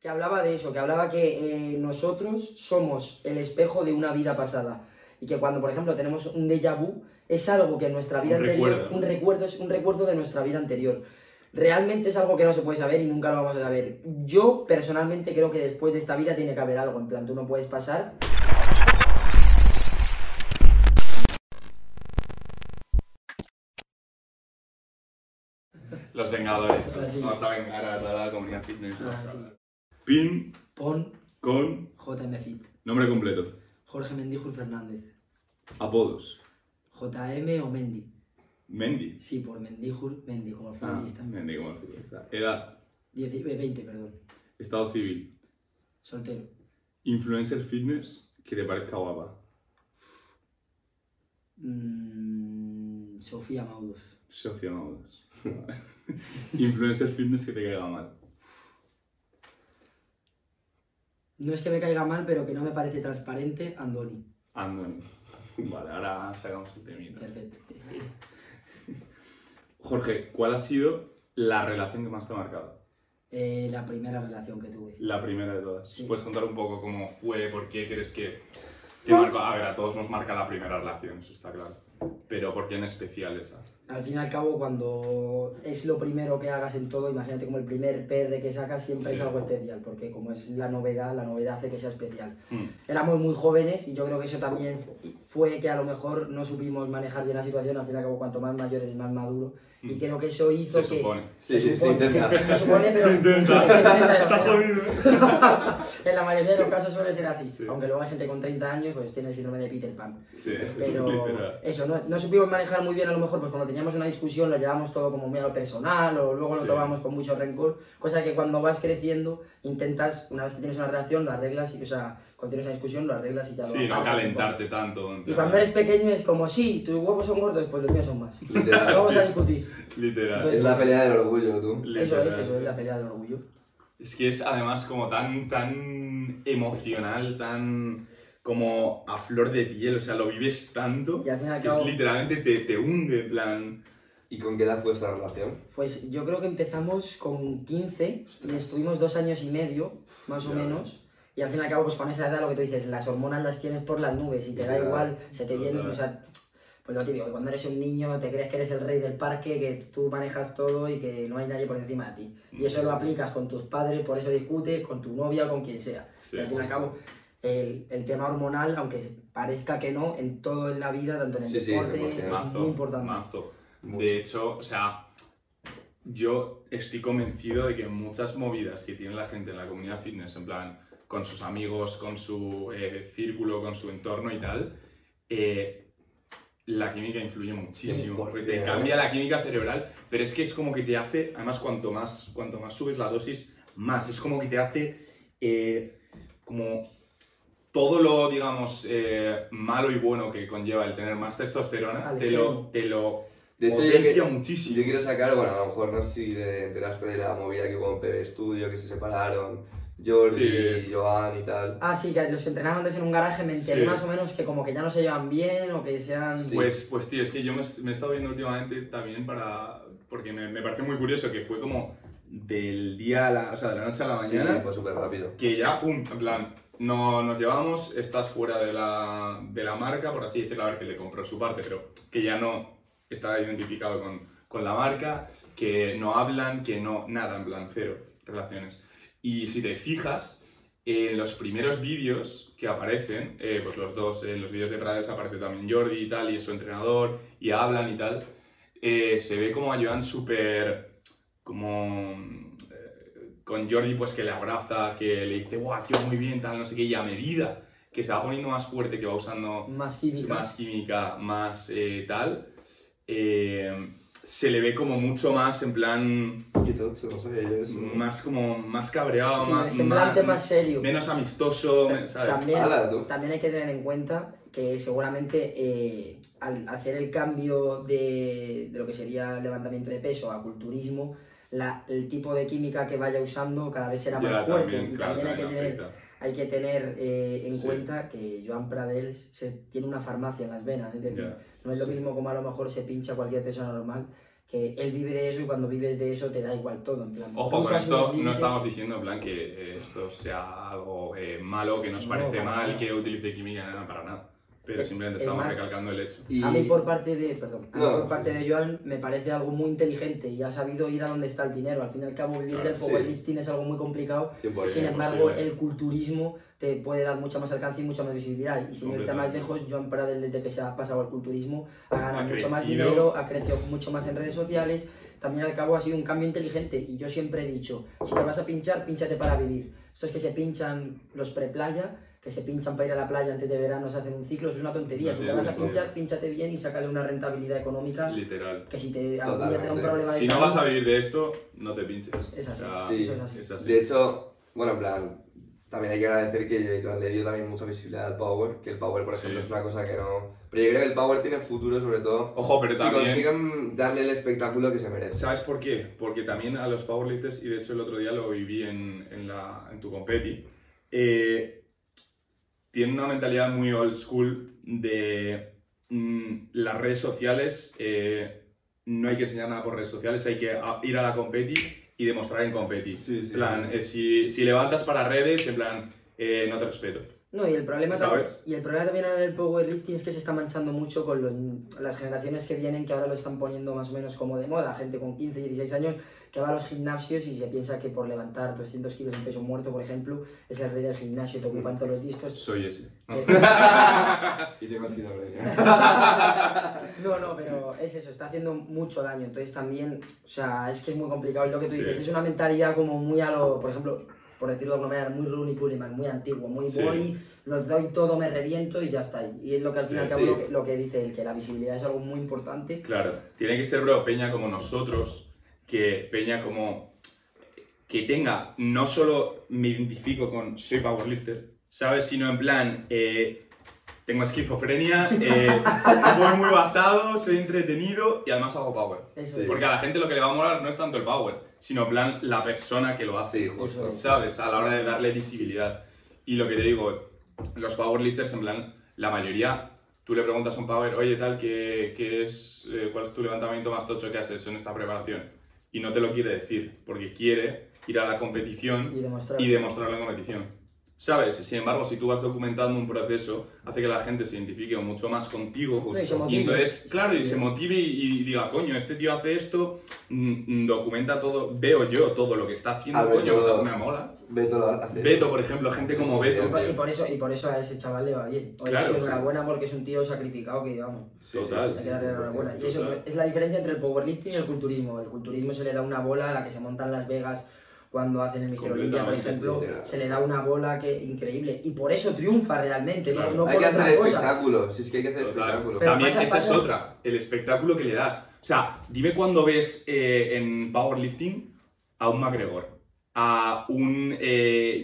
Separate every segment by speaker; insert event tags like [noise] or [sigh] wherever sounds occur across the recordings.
Speaker 1: que hablaba de eso, que hablaba que eh, nosotros somos el espejo de una vida pasada. Y que cuando, por ejemplo, tenemos un déjà vu, es algo que en nuestra vida
Speaker 2: Un
Speaker 1: anterior,
Speaker 2: recuerdo.
Speaker 1: un recuerdo, es un recuerdo de nuestra vida anterior. Realmente es algo que no se puede saber y nunca lo vamos a saber. Yo personalmente creo que después de esta vida tiene que haber algo. En plan, tú no puedes pasar
Speaker 2: Los Vengadores.
Speaker 1: Ah.
Speaker 2: Vamos a vengar a toda la comunidad fitness.
Speaker 1: Ah, sí.
Speaker 2: Pin
Speaker 1: Pon
Speaker 2: con
Speaker 1: JM Fit.
Speaker 2: nombre completo.
Speaker 1: Jorge Mendijur Fernández.
Speaker 2: Apodos.
Speaker 1: JM o Mendy.
Speaker 2: Mendy.
Speaker 1: Sí, por Mendijur, Mendy, como el
Speaker 2: Ah,
Speaker 1: futbolista.
Speaker 2: Mendy como el futbolista. Edad.
Speaker 1: 10 eh, 20, perdón.
Speaker 2: Estado civil.
Speaker 1: Soltero.
Speaker 2: Influencer fitness que te parezca guapa.
Speaker 1: Mm, Sofía Maudus.
Speaker 2: Sofía Maudos. [laughs] Influencer fitness que te caiga mal.
Speaker 1: No es que me caiga mal, pero que no me parece transparente, Andoni.
Speaker 2: Andoni. [laughs] Vale, ahora sacamos el temita.
Speaker 1: Perfecto.
Speaker 2: Jorge, ¿cuál ha sido la relación que más te ha marcado?
Speaker 1: Eh, la primera relación que tuve.
Speaker 2: La primera de todas.
Speaker 1: Sí.
Speaker 2: ¿Puedes contar un poco cómo fue, por qué crees que te marcó? A ver, a todos nos marca la primera relación, eso está claro. Pero ¿por qué en especial esa?
Speaker 1: Al fin y al cabo, cuando es lo primero que hagas en todo, imagínate como el primer PR que sacas siempre
Speaker 2: Sí.
Speaker 1: es algo especial, porque como es la novedad, la novedad hace que sea especial.
Speaker 2: Hmm.
Speaker 1: Éramos muy jóvenes y yo creo que eso también fue que a lo mejor no supimos manejar bien la situación, al fin y al cabo cuanto más mayor eres más maduro, y
Speaker 2: Mm.
Speaker 1: creo que eso hizo
Speaker 2: Se
Speaker 1: que...
Speaker 2: supone.
Speaker 3: Sí, sí, se
Speaker 1: supone-
Speaker 3: intenta. [laughs]
Speaker 1: Se supone, pero...
Speaker 2: Se intenta.
Speaker 1: se intenta,
Speaker 2: Está jodido. [laughs]
Speaker 1: En la mayoría de los casos suele ser así,
Speaker 2: Sí.
Speaker 1: aunque luego hay gente con 30 años pues tiene el síndrome de Peter Pan.
Speaker 2: Sí,
Speaker 1: Pero [laughs]
Speaker 2: literal.
Speaker 1: eso, no, no supimos manejar muy bien a lo mejor, pues cuando teníamos una discusión lo llevamos todo como muy a lo personal o luego lo
Speaker 2: Sí.
Speaker 1: tomamos con mucho rencor, cosa que cuando vas creciendo intentas, una vez que tienes una relación, lo arreglas, y, o sea, cuando tienes una discusión lo arreglas y ya lo
Speaker 2: Sí, no calentarte tanto.
Speaker 1: Y cuando eres pequeño es como, sí, tus huevos son gordos, pues los míos son más.
Speaker 3: Literal. [laughs]
Speaker 1: Vamos
Speaker 2: sí.
Speaker 1: a discutir.
Speaker 2: Literal.
Speaker 1: Entonces-
Speaker 3: Es la pelea del orgullo, tú.
Speaker 1: Eso es, eso es la pelea del orgullo.
Speaker 2: Es que es además como tan, tan emocional, tan como a flor de piel, o sea, lo vives tanto
Speaker 1: Y al fin y al
Speaker 2: que es literalmente te, te hunde, en plan...
Speaker 3: ¿Y con qué edad fue esta relación?
Speaker 1: pues yo creo que empezamos con 15 y estuvimos dos años y medio, más o
Speaker 2: Ya
Speaker 1: menos. Y al fin y al cabo, pues con esa edad lo que tú dices, las hormonas las tienes por las nubes y te da igual, se te viene,
Speaker 2: Total.
Speaker 1: o sea, pues lo típico, que cuando eres un niño te crees que eres el rey del parque, que tú manejas todo y que no hay nadie por encima de ti. Y eso lo aplicas con tus padres, por eso discutes, con tu novia, con quien sea.
Speaker 2: Sí,
Speaker 1: y al fin y al cabo, el, el tema hormonal, aunque parezca que no, en todo en la vida, tanto en el
Speaker 3: Sí, sí,
Speaker 1: deporte, es
Speaker 3: emocional.
Speaker 1: muy importante.
Speaker 2: mazo. De hecho, o sea, yo estoy convencido de que muchas movidas que tiene la gente en la comunidad fitness, en plan, con sus amigos, con su eh, círculo, con su entorno y tal, eh, la química influye muchísimo.
Speaker 3: 100%,
Speaker 2: Porque te cambia la química cerebral, pero es que es como que te hace, además, cuanto más, cuanto más subes la dosis, más. Es como que te hace eh, como todo lo, digamos, eh, malo y bueno que conlleva el tener más testosterona,
Speaker 1: Al
Speaker 2: te lo, te lo
Speaker 3: De hecho, yo,
Speaker 2: potencia
Speaker 3: que-
Speaker 2: muchísimo.
Speaker 3: yo quiero sacar, bueno, a lo mejor no sé si te enteraste de la movida que hubo en PB Studio, que se separaron, Jordi,
Speaker 2: Sí.
Speaker 3: Joan y tal.
Speaker 1: Ah, sí, que los entrenaban antes en un garaje me enteré
Speaker 2: Sí.
Speaker 1: más o menos que como que ya no se llevan bien o que sean...
Speaker 3: Sí.
Speaker 2: Pues, pues tío, es que yo me, me he estado viendo últimamente también para... Porque me, me pareció muy curioso que fue como del día a la... O sea, de la noche a la
Speaker 3: Sí,
Speaker 2: mañana.
Speaker 3: sí, fue súper rápido.
Speaker 2: que ya, pum, en plan, no, nos llevamos, estás fuera de la, de la marca, por así decirlo, a ver, que le compró su parte, pero que ya no está identificado con, con la marca, que no hablan, que no, nada, en plan, cero relaciones. Y si te fijas, en los primeros vídeos que aparecen, eh, pues los dos, en los vídeos de Prades aparece también Jordi y tal, y es su entrenador, y hablan y tal, eh, se ve como a Joan súper, como con Jordi pues que le abraza, que le dice, guau, tío, muy bien, tal, no sé qué, y a medida que se va poniendo más fuerte, que va usando
Speaker 1: Más química.
Speaker 2: más química, más eh, tal, eh, se le ve como mucho más, en plan,
Speaker 3: Qué tocho, no sabía yo eso.
Speaker 2: más como, más cabreado,
Speaker 1: Sí,
Speaker 2: más,
Speaker 1: semblante más, serio.
Speaker 2: menos amistoso, ¿sabes?
Speaker 1: También, también hay que tener en cuenta que seguramente eh, al hacer el cambio de, de lo que sería levantamiento de peso a culturismo, la- el tipo de química que vaya usando cada vez será
Speaker 2: Ya,
Speaker 1: más fuerte
Speaker 2: también,
Speaker 1: y
Speaker 2: claro,
Speaker 1: también hay que tener, hay que tener eh, en
Speaker 2: Sí.
Speaker 1: cuenta que Joan Pradels se- tiene una farmacia en las venas, es decir,
Speaker 2: Ya,
Speaker 1: no es lo
Speaker 2: sí.
Speaker 1: mismo como a lo mejor se pincha cualquier persona normal que él vive de eso y cuando vives de eso te da igual todo. En plan,
Speaker 2: Ojo, con esto no estamos diciendo en plan que eh, esto sea algo eh, malo, que nos
Speaker 1: No,
Speaker 2: parece mal,
Speaker 1: nada.
Speaker 2: que utilice química, nada, para nada. Pero simplemente
Speaker 1: es
Speaker 2: estamos
Speaker 1: más-
Speaker 2: recalcando el hecho.
Speaker 3: Y-
Speaker 1: A mí por parte de, perdón, a mí
Speaker 3: No,
Speaker 1: por parte
Speaker 3: sí.
Speaker 1: de Joan me parece algo muy inteligente y ha sabido ir a donde está el dinero. Al fin y al cabo vivir
Speaker 2: Claro,
Speaker 1: del
Speaker 3: sí.
Speaker 1: powerlifting es algo muy complicado.
Speaker 3: 100%,
Speaker 1: Sin embargo,
Speaker 2: posible.
Speaker 1: el culturismo te puede dar mucha más alcance y mucha más visibilidad. Y sin irte más lejos, Joan Pradel desde que se ha pasado al culturismo ha ganado
Speaker 2: Ha
Speaker 1: mucho más
Speaker 2: crecido.
Speaker 1: dinero, ha crecido mucho más en redes sociales. También al cabo ha sido un cambio inteligente y yo siempre he dicho, si te vas a pinchar, pínchate para vivir. Estos que se pinchan los pre-playa, que se pinchan para ir a la playa antes de verano, se hacen un ciclo, eso es una tontería. Si te vas a pinchar, pínchate bien y sácale una rentabilidad económica
Speaker 2: Literal.
Speaker 1: que si te algún día te da un problema de
Speaker 2: Si no
Speaker 1: salud,
Speaker 2: vas a vivir de esto, no te pinches.
Speaker 1: Es así,
Speaker 2: O sea,
Speaker 3: sí,
Speaker 1: eso es así.
Speaker 2: es así.
Speaker 3: De hecho, bueno, en plan, también hay que agradecer que le dio también mucha visibilidad al Power, que el Power, por ejemplo,
Speaker 2: Sí.
Speaker 3: es una cosa que no... Pero yo creo que el Power tiene futuro, sobre todo,
Speaker 2: Ojo, pero
Speaker 3: si
Speaker 2: también...
Speaker 3: consiguen darle el espectáculo que se merece.
Speaker 2: ¿Sabes por qué? Porque también a los powerlifters, y de hecho el otro día lo viví en, en, la, en tu competi, eh, tienen una mentalidad muy old school de mm, las redes sociales, eh, no hay que enseñar nada por redes sociales, hay que a- ir a la competi y demostrar en competi.
Speaker 3: Sí,
Speaker 2: plan,
Speaker 3: sí.
Speaker 2: eh, si, si levantas para redes, en plan, eh, no te respeto.
Speaker 1: No, y el problema
Speaker 2: ¿Sabes?
Speaker 1: también, y el problema también ahora del powerlifting es que se está manchando mucho con los- las generaciones que vienen que ahora lo están poniendo más o menos como de moda, gente con 15, 16 años que va a los gimnasios y se piensa que por levantar 200 kilos en peso muerto, por ejemplo, es el rey del gimnasio, te ocupan todos los discos.
Speaker 2: Soy ese.
Speaker 1: Eh, [laughs]
Speaker 3: Y te quitado [laughs]
Speaker 1: No, no, pero es eso, está haciendo mucho daño. Entonces también, o sea, es que es muy complicado. Y lo que tú
Speaker 2: Sí.
Speaker 1: dices, es una mentalidad como muy a lo, por ejemplo, por decirlo de alguna manera, muy Rooney Coleman, muy antiguo, muy
Speaker 2: Sí.
Speaker 1: voy, lo doy todo, me reviento y ya está. Y es lo que al
Speaker 2: Sí,
Speaker 1: fin y al cabo
Speaker 3: sí.
Speaker 1: lo, que, lo que dice él, que la visibilidad es algo muy importante.
Speaker 2: Claro, tiene que ser, bro, Peña como nosotros, que Peña como que tenga, no solo me identifico con soy powerlifter, ¿sabes? Sino en plan, eh, tengo esquizofrenia, [laughs] eh, voy muy basado, soy entretenido y además hago power.
Speaker 1: Eso.
Speaker 2: Porque a la gente lo que le va a molar no es tanto el power, sino plan la persona que lo hace.
Speaker 3: Sí, justo.
Speaker 2: ¿sabes? A la hora de darle visibilidad. Y lo que te digo, los powerlifters, en plan, la mayoría, tú le preguntas a un power, oye, tal, ¿qué, qué es, eh, ¿cuál es tu levantamiento más tocho que has hecho en esta preparación? Y no te lo quiere decir, porque quiere ir a la competición
Speaker 1: Y demostrar.
Speaker 2: y demostrarlo en competición. ¿Sabes? Sin embargo, si tú vas documentando un proceso, hace que la gente se identifique mucho más contigo.
Speaker 1: No, y
Speaker 2: entonces, claro, y se motive y, y diga, coño, este tío hace esto, mm, mm, documenta todo, veo yo todo lo que está haciendo,
Speaker 3: A ver,
Speaker 2: coño, o sea,
Speaker 3: yo-
Speaker 2: me mola.
Speaker 3: Beto lo hace.
Speaker 2: Beto, por ejemplo, gente como
Speaker 3: Sí,
Speaker 1: Y
Speaker 2: Beto.
Speaker 1: por, y por eso, y por eso a ese chaval le va bien. Oye,
Speaker 2: Claro,
Speaker 1: sí. enhorabuena porque es un tío sacrificado que, vamos,
Speaker 3: Sí,
Speaker 2: Total.
Speaker 3: sí,
Speaker 1: hay
Speaker 3: sí,
Speaker 1: que darle
Speaker 3: sí,
Speaker 1: enhorabuena. Y eso
Speaker 2: total.
Speaker 1: es la diferencia entre el powerlifting y el culturismo. El culturismo se le da una bola a la que se monta en Las Vegas cuando hacen el Mister Olympia, por ejemplo, se le da una bola que increíble. Y por eso triunfa realmente,
Speaker 2: Claro.
Speaker 1: no, no
Speaker 3: Hay
Speaker 1: por
Speaker 3: que
Speaker 1: otra
Speaker 3: hacer
Speaker 1: cosa.
Speaker 3: espectáculo, si es que hay que hacer espectáculo.
Speaker 1: Pero
Speaker 2: También
Speaker 1: pasa-
Speaker 2: esa es otra, el espectáculo que le das. O sea, dime cuándo ves eh, en powerlifting a un McGregor, a un eh,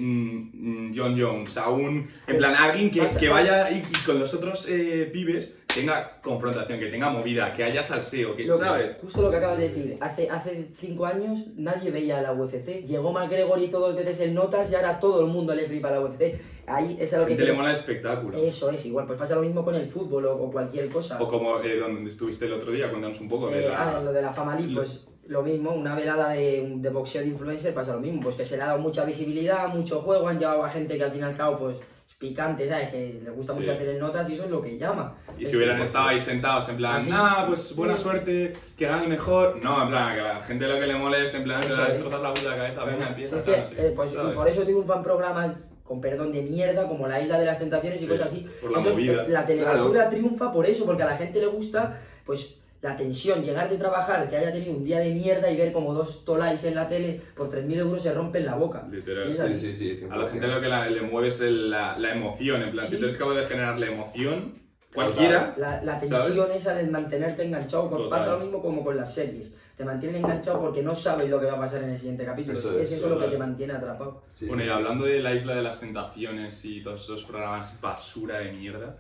Speaker 2: John Jones, a un... En plan, alguien que, que vaya y, y con los otros eh, pibes tenga confrontación, que tenga movida, que haya salseo, que,
Speaker 1: Lo-
Speaker 2: ¿sabes?
Speaker 1: Justo lo que acabas de decir. Hace, hace cinco años nadie veía la UFC. Llegó McGregor, hizo dos veces el Notas y ahora todo el mundo le flipa la UFC. Ahí es a
Speaker 2: A
Speaker 1: lo que
Speaker 2: gente le
Speaker 1: quiero-
Speaker 2: mola el espectáculo.
Speaker 1: Eso es, igual. Pues pasa lo mismo con el fútbol o, o cualquier cosa.
Speaker 2: O como eh, donde estuviste el otro día, cuéntanos un poco de
Speaker 1: Eh,
Speaker 2: la...
Speaker 1: ah, lo de la Fama League,
Speaker 2: lo-
Speaker 1: pues lo mismo, una velada de, de boxeo de influencer pasa lo mismo, pues que se le ha dado mucha visibilidad, mucho juego, han llevado a gente que al fin y al cabo pues es picante, ¿sabes? Que le gusta
Speaker 2: Sí.
Speaker 1: mucho hacer en notas y eso es lo que llama.
Speaker 2: Y
Speaker 1: Es
Speaker 2: si hubieran
Speaker 1: que-
Speaker 2: estado ahí sentados en plan, ah, pues buena
Speaker 1: Sí.
Speaker 2: suerte, que gane mejor. No, en plan, que a la gente lo que le mole es en plan, te
Speaker 1: Eso
Speaker 2: va a
Speaker 1: es.
Speaker 2: destrozar la puta cabeza, venga, empieza.
Speaker 1: es que,
Speaker 2: tal,
Speaker 1: eh, pues, y por eso triunfan programas con perdón de mierda, como la Isla de las Tentaciones y
Speaker 2: Sí,
Speaker 1: cosas así.
Speaker 2: por la
Speaker 1: Eso
Speaker 2: movida.
Speaker 1: eh, la telebasura triunfa por eso, porque a la gente le gusta, pues, la tensión, llegar de trabajar, que haya tenido un día de mierda y ver como dos tolais en la tele por 3.000 euros se rompen la boca.
Speaker 2: Literal.
Speaker 3: Sí, sí, sí.
Speaker 2: A la gente lo que la- le mueve es el- la, la emoción, en plan,
Speaker 1: Sí.
Speaker 2: si tú eres capaz de generar la emoción, cualquiera,
Speaker 1: La, la tensión
Speaker 2: ¿Sabes?
Speaker 1: esa de mantenerte enganchado, con-
Speaker 2: Total.
Speaker 1: pasa lo mismo como con las series. Te mantienen enganchado porque no sabes lo que va a pasar en el siguiente capítulo.
Speaker 3: Eso
Speaker 1: es
Speaker 3: es,
Speaker 1: eso lo que te mantiene atrapado.
Speaker 3: Sí,
Speaker 2: Bueno,
Speaker 3: sí,
Speaker 2: y
Speaker 3: sí.
Speaker 2: hablando de la isla de las tentaciones y todos esos programas basura de mierda,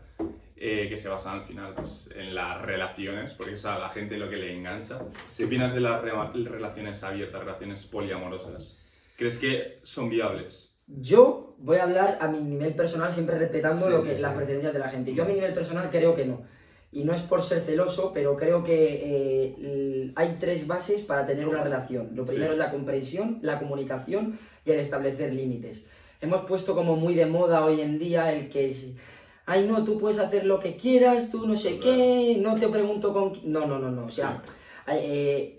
Speaker 2: eh, que se basan al final pues, en las relaciones, porque es a la gente lo que le engancha.
Speaker 3: Sí.
Speaker 2: ¿Qué opinas de las re- relaciones abiertas, relaciones poliamorosas? ¿Crees que son viables?
Speaker 1: Yo voy a hablar a mi nivel personal, siempre respetando
Speaker 3: Sí,
Speaker 1: lo que,
Speaker 3: sí.
Speaker 1: las preferencias de la gente. Yo a mi nivel personal creo que no. y no es por ser celoso, pero creo que eh, hay tres bases para tener una relación. Lo primero es la comprensión, la comunicación y el establecer límites. Hemos puesto como muy de moda hoy en día el que es, ay no, tú puedes hacer lo que quieras, tú no sé qué, no te pregunto con... qui-". No, no, no, no, o sea, eh,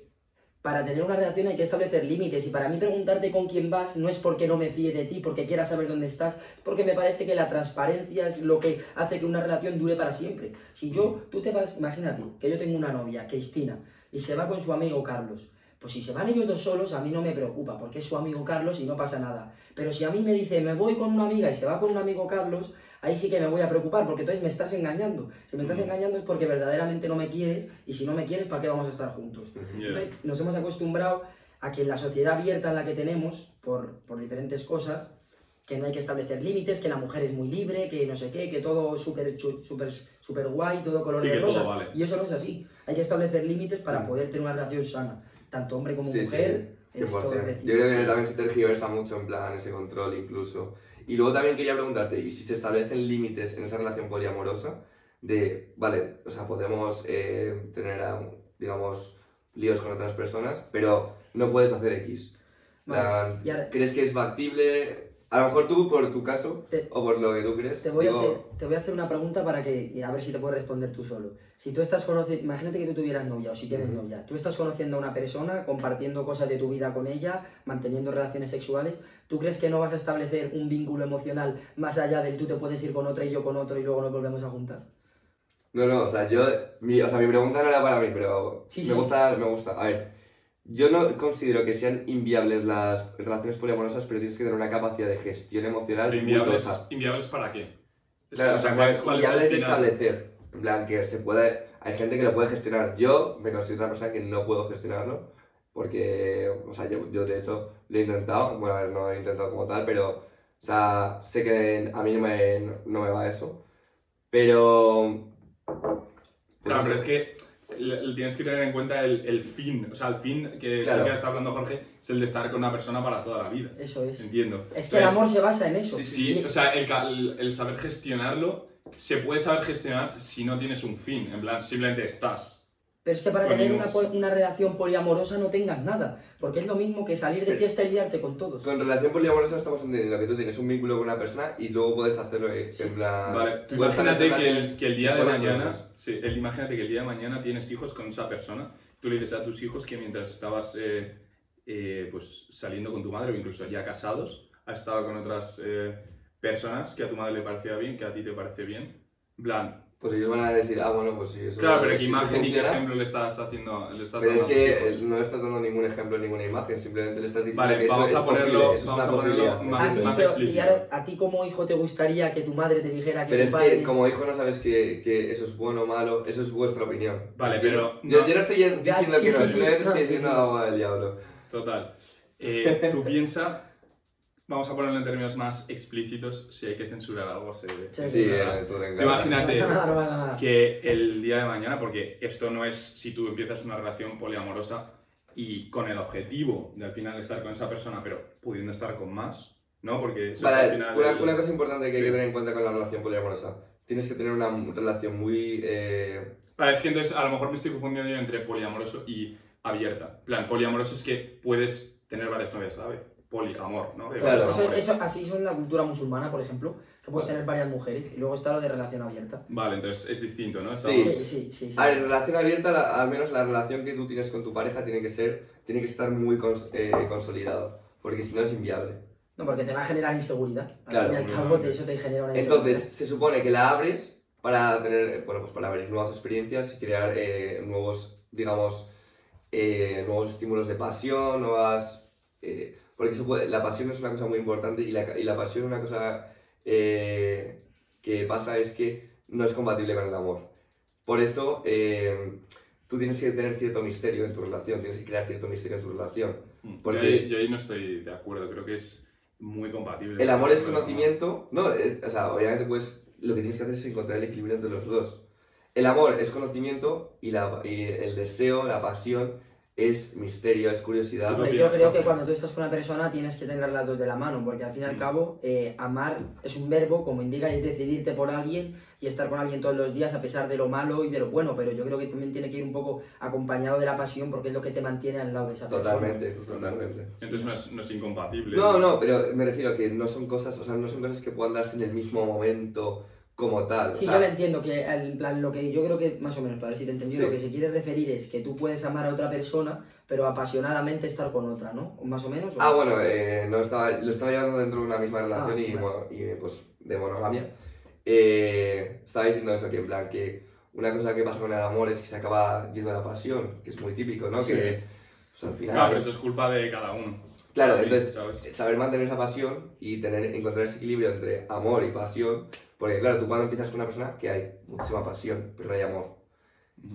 Speaker 1: para tener una relación hay que establecer límites y para mí preguntarte con quién vas no es porque no me fíe de ti, porque quiera saber dónde estás, es porque me parece que la transparencia es lo que hace que una relación dure para siempre. Si yo, tú te vas, imagínate que yo tengo una novia, Cristina, y se va con su amigo Carlos. Pues si se van ellos dos solos, a mí no me preocupa, porque es su amigo Carlos y no pasa nada. Pero si a mí me dice, me voy con una amiga y se va con un amigo Carlos, ahí sí que me voy a preocupar, porque entonces me estás engañando. Si me estás engañando es porque verdaderamente no me quieres, y si no me quieres, ¿para qué vamos a estar juntos?
Speaker 2: Ya.
Speaker 1: Entonces, nos hemos acostumbrado a que en la sociedad abierta en la que tenemos, por, por diferentes cosas, que no hay que establecer límites, que la mujer es muy libre, que no sé qué, que todo súper súper súper guay, todo color
Speaker 2: Sí,
Speaker 1: de rosas.
Speaker 2: vale.
Speaker 1: Y eso no es así. Hay que establecer límites para poder tener una relación sana. Tanto hombre como
Speaker 3: Sí,
Speaker 1: mujer,
Speaker 3: sí,
Speaker 1: es todo
Speaker 3: 100%.
Speaker 1: recíproco.
Speaker 3: Yo creo que también se tergiversa mucho en plan ese control incluso. Y luego también quería preguntarte, ¿y si se establecen límites en esa relación poliamorosa? De, vale, o sea, podemos eh, tener, digamos, líos con otras personas, pero no puedes hacer X.
Speaker 1: Vale, ahora-
Speaker 3: ¿Crees que es factible? A lo mejor tú, por tu caso,
Speaker 1: Te-
Speaker 3: o por lo que tú crees,
Speaker 1: Te voy, a
Speaker 3: digo,
Speaker 1: hacer, te voy a hacer una pregunta para que y a ver si te puedes responder tú solo. Si tú estás conociendo, imagínate que tú tuvieras novia o si tienes
Speaker 3: Ujú.
Speaker 1: novia, tú estás conociendo a una persona, compartiendo cosas de tu vida con ella, manteniendo relaciones sexuales, ¿tú crees que no vas a establecer un vínculo emocional más allá del tú te puedes ir con otra y yo con otro y luego nos volvemos a juntar?
Speaker 3: No, no, o sea, yo, mi, o sea, mi pregunta no era para mí, pero
Speaker 1: Sí,
Speaker 3: me
Speaker 1: sí.
Speaker 3: gusta, me gusta. A ver, yo no considero que sean inviables las relaciones poliamorosas, pero tienes que tener una capacidad de gestión emocional
Speaker 2: Pero ¿Inviables. ¿Inviables para qué?
Speaker 3: Claro, o sea,
Speaker 2: ¿cuál es, cuál es
Speaker 3: inviables de
Speaker 2: final?
Speaker 3: establecer. En plan, que se puede, hay gente que lo puede gestionar. Yo me considero una persona que no puedo gestionarlo, porque, o sea, yo, yo de hecho lo he intentado, bueno, a ver, no lo he intentado como tal, pero, o sea, sé que a mí no me, no me va eso. Pero... pues
Speaker 2: Claro, pero es que tienes que tener en cuenta el, el fin. O sea, el fin que
Speaker 3: Claro.
Speaker 2: el que está hablando Jorge es el de estar con una persona para toda la vida.
Speaker 1: Eso es.
Speaker 2: Entiendo.
Speaker 1: Es que el
Speaker 2: Entonces,
Speaker 1: amor se basa en eso.
Speaker 2: Sí, sí,
Speaker 1: Y-
Speaker 2: o sea, el, el- el saber gestionarlo, se puede saber gestionar si no tienes un fin. En plan, simplemente estás.
Speaker 1: Pero es que para
Speaker 2: Con
Speaker 1: tener una, una relación poliamorosa no tengas nada, porque es lo mismo que salir de fiesta y liarte con todos.
Speaker 3: Con relación poliamorosa estamos entendiendo que tú tienes un vínculo con una persona y luego puedes hacerlo eh, en plan...
Speaker 2: Vale, tú imagínate que el, que el día de mañana, sí, el- imagínate que el día de mañana tienes hijos con esa persona, tú le dices a tus hijos que mientras estabas eh, eh, pues, saliendo con tu madre o incluso ya casados, has estado con otras eh, personas que a tu madre le parecía bien, que a ti te parece bien. En plan,
Speaker 3: Pues ellos van a decir, ah, bueno, pues sí, eso
Speaker 2: claro, pero ¿qué
Speaker 3: eso
Speaker 2: imagen y qué ejemplo le estás haciendo? Le estás
Speaker 3: Pero es
Speaker 2: dando a tus
Speaker 3: que no estás dando ningún ejemplo, ninguna imagen, simplemente le estás diciendo
Speaker 2: Vale,
Speaker 3: que eso
Speaker 2: vamos
Speaker 3: es
Speaker 2: a ponerlo-
Speaker 3: posible, eso
Speaker 2: vamos
Speaker 3: es
Speaker 2: a
Speaker 3: una
Speaker 2: ponerlo
Speaker 3: posibilidad.
Speaker 2: más-
Speaker 1: a, ti,
Speaker 2: más
Speaker 1: pero-
Speaker 2: explícito.
Speaker 1: y ahora, ¿a ti como hijo te gustaría que tu madre te dijera que
Speaker 3: Pero
Speaker 1: tu
Speaker 3: es
Speaker 1: padre...
Speaker 3: que como hijo no sabes que, que eso es bueno o malo, eso es vuestra opinión.
Speaker 2: Vale, pero
Speaker 3: Yo,
Speaker 2: no-
Speaker 3: yo no estoy diciendo
Speaker 1: Ya,
Speaker 3: que
Speaker 1: sí,
Speaker 3: no,
Speaker 1: sí, sí.
Speaker 3: simplemente
Speaker 1: No,
Speaker 3: estoy diciendo
Speaker 1: sí.
Speaker 3: la abogada del diablo.
Speaker 2: Total. Eh, tú piensa, vamos a ponerlo en términos más explícitos, si hay que censurar algo se
Speaker 1: Sí,
Speaker 3: Sí, eh, tú te
Speaker 2: imagínate
Speaker 1: No nada, no nada.
Speaker 2: que el día de mañana, porque esto no es si tú empiezas una relación poliamorosa y con el objetivo de al final estar con esa persona, pero pudiendo estar con más, ¿no? Porque eso es
Speaker 3: Vale,
Speaker 2: al final...
Speaker 3: una,
Speaker 2: el-
Speaker 3: una cosa importante que hay
Speaker 2: Sí.
Speaker 3: que tener en cuenta con la relación poliamorosa. Tienes que tener una relación muy... eh,
Speaker 2: Vale, es que entonces a lo mejor me estoy confundiendo yo entre poliamoroso y abierta. En plan, poliamoroso es que puedes tener varias novias a la vez. Poliamor, ¿no? De
Speaker 3: Claro.
Speaker 1: Eso, así son la cultura musulmana, por ejemplo, que puedes tener varias mujeres y luego está lo de relación abierta.
Speaker 2: Vale, entonces es distinto, ¿no?
Speaker 3: Sí.
Speaker 1: Sí, sí, sí. sí.
Speaker 3: A ver, relación abierta, la- al menos la relación que tú tienes con tu pareja tiene que ser, tiene que estar muy cons- eh, consolidada, porque si no es inviable.
Speaker 1: No, porque te va a generar inseguridad. Al
Speaker 3: Claro,
Speaker 1: fin y al cabo, te- eso te genera una
Speaker 3: Entonces, se supone que la abres para tener, bueno, pues para abrir nuevas experiencias y crear eh, nuevos, digamos, eh, nuevos estímulos de pasión, nuevas... eh, porque puede- la pasión es una cosa muy importante y la, y la pasión una cosa eh, que pasa es que no es compatible con el amor. Por eso, eh, tú tienes que tener cierto misterio en tu relación, tienes que crear cierto misterio en tu relación.
Speaker 2: Mm,
Speaker 3: Porque-
Speaker 2: Yo, ahí, yo ahí no estoy de acuerdo, creo que es muy compatible.
Speaker 3: El amor es conocimiento. No, es- o sea, obviamente pues lo que tienes que hacer es encontrar el equilibrio entre los dos. El amor es conocimiento y, la, y el deseo, la pasión es misterio, es curiosidad.
Speaker 2: ¿Tú
Speaker 1: Hombre, yo creo que cuando tú estás con una persona tienes que tener las dos de la mano, porque al fin y al
Speaker 2: Mm.
Speaker 1: cabo, eh, amar es un verbo, como indica, y es decidirte por alguien y estar con alguien todos los días a pesar de lo malo y de lo bueno, pero yo creo que también tiene que ir un poco acompañado de la pasión porque es lo que te mantiene al lado de esa persona.
Speaker 3: Totalmente, totalmente.
Speaker 2: Entonces no es, no es incompatible.
Speaker 3: No, no, pero me refiero a que no son cosas, o sea, no son cosas que puedan darse en el mismo momento como tal. o
Speaker 1: Sí,
Speaker 3: sea,
Speaker 1: yo lo entiendo, que en plan, lo que yo creo que, más o menos, para ver si te he entendido,
Speaker 3: Sí.
Speaker 1: lo que se quiere referir es que tú puedes amar a otra persona, pero apasionadamente estar con otra, ¿no? ¿O Más o menos. o-
Speaker 3: Ah, bueno, eh, no estaba, lo estaba llevando dentro de una misma relación
Speaker 1: Ah,
Speaker 3: y, bueno, y, pues de monogamia. Eh, estaba diciendo eso, que en plan que una cosa que pasa con el amor es que se acaba yendo a la pasión, que es muy típico, ¿no?
Speaker 2: Sí.
Speaker 3: Que pues, al final...
Speaker 2: Claro, pero eso es culpa de cada uno.
Speaker 3: Claro,
Speaker 2: Sí,
Speaker 3: entonces
Speaker 2: ¿sabes?
Speaker 3: saber mantener esa pasión y tener, encontrar ese equilibrio entre amor y pasión, porque claro, tú cuando empiezas con una persona que hay muchísima pasión, pero no hay amor.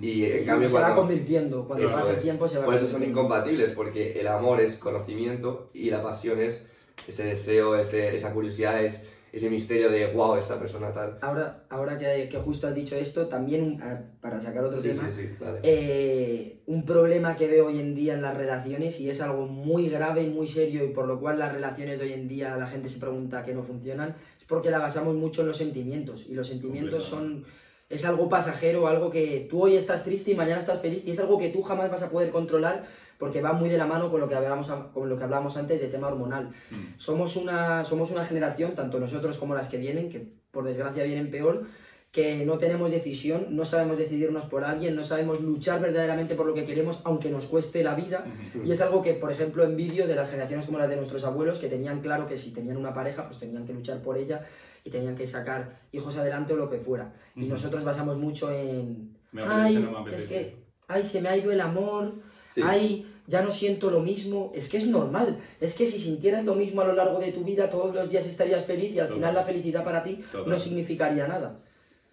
Speaker 3: Y en
Speaker 1: y
Speaker 3: cambio
Speaker 1: se va
Speaker 3: cuando...
Speaker 1: convirtiendo, cuando pasa el tiempo se va
Speaker 3: Por eso son incompatibles, porque el amor es conocimiento y la pasión es ese deseo, ese, esa curiosidad, es ese misterio de wow, esta persona tal.
Speaker 1: Ahora, ahora que, que justo has dicho esto, también ah, para sacar otro
Speaker 3: Sí,
Speaker 1: tema,
Speaker 3: sí, sí, vale.
Speaker 1: eh, un problema que veo hoy en día en las relaciones y es algo muy grave y muy serio y por lo cual las relaciones de hoy en día la gente se pregunta que no funcionan, porque la basamos mucho en los sentimientos y los sentimientos son es algo pasajero, algo que tú hoy estás triste y mañana estás feliz y es algo que tú jamás vas a poder controlar porque va muy de la mano con lo que hablábamos, a- con lo que hablábamos antes de tema hormonal.
Speaker 2: Mm.
Speaker 1: Somos una, somos una generación, tanto nosotros como las que vienen, que por desgracia vienen peor, que no tenemos decisión, no sabemos decidirnos por alguien, no sabemos luchar verdaderamente por lo que queremos, aunque nos cueste la vida. Y es algo que, por ejemplo, envidio de las generaciones como las de nuestros abuelos, que tenían claro que si tenían una pareja, pues tenían que luchar por ella y tenían que sacar hijos adelante o lo que fuera. Y nosotros basamos mucho en,
Speaker 2: Me
Speaker 1: ay,
Speaker 2: no me
Speaker 1: es que, ay, se me ha ido el amor,
Speaker 3: Sí.
Speaker 1: ay, ya no siento lo mismo. Es que es normal. Es que si sintieras lo mismo a lo largo de tu vida, todos los días estarías feliz y al final la felicidad para ti no significaría nada.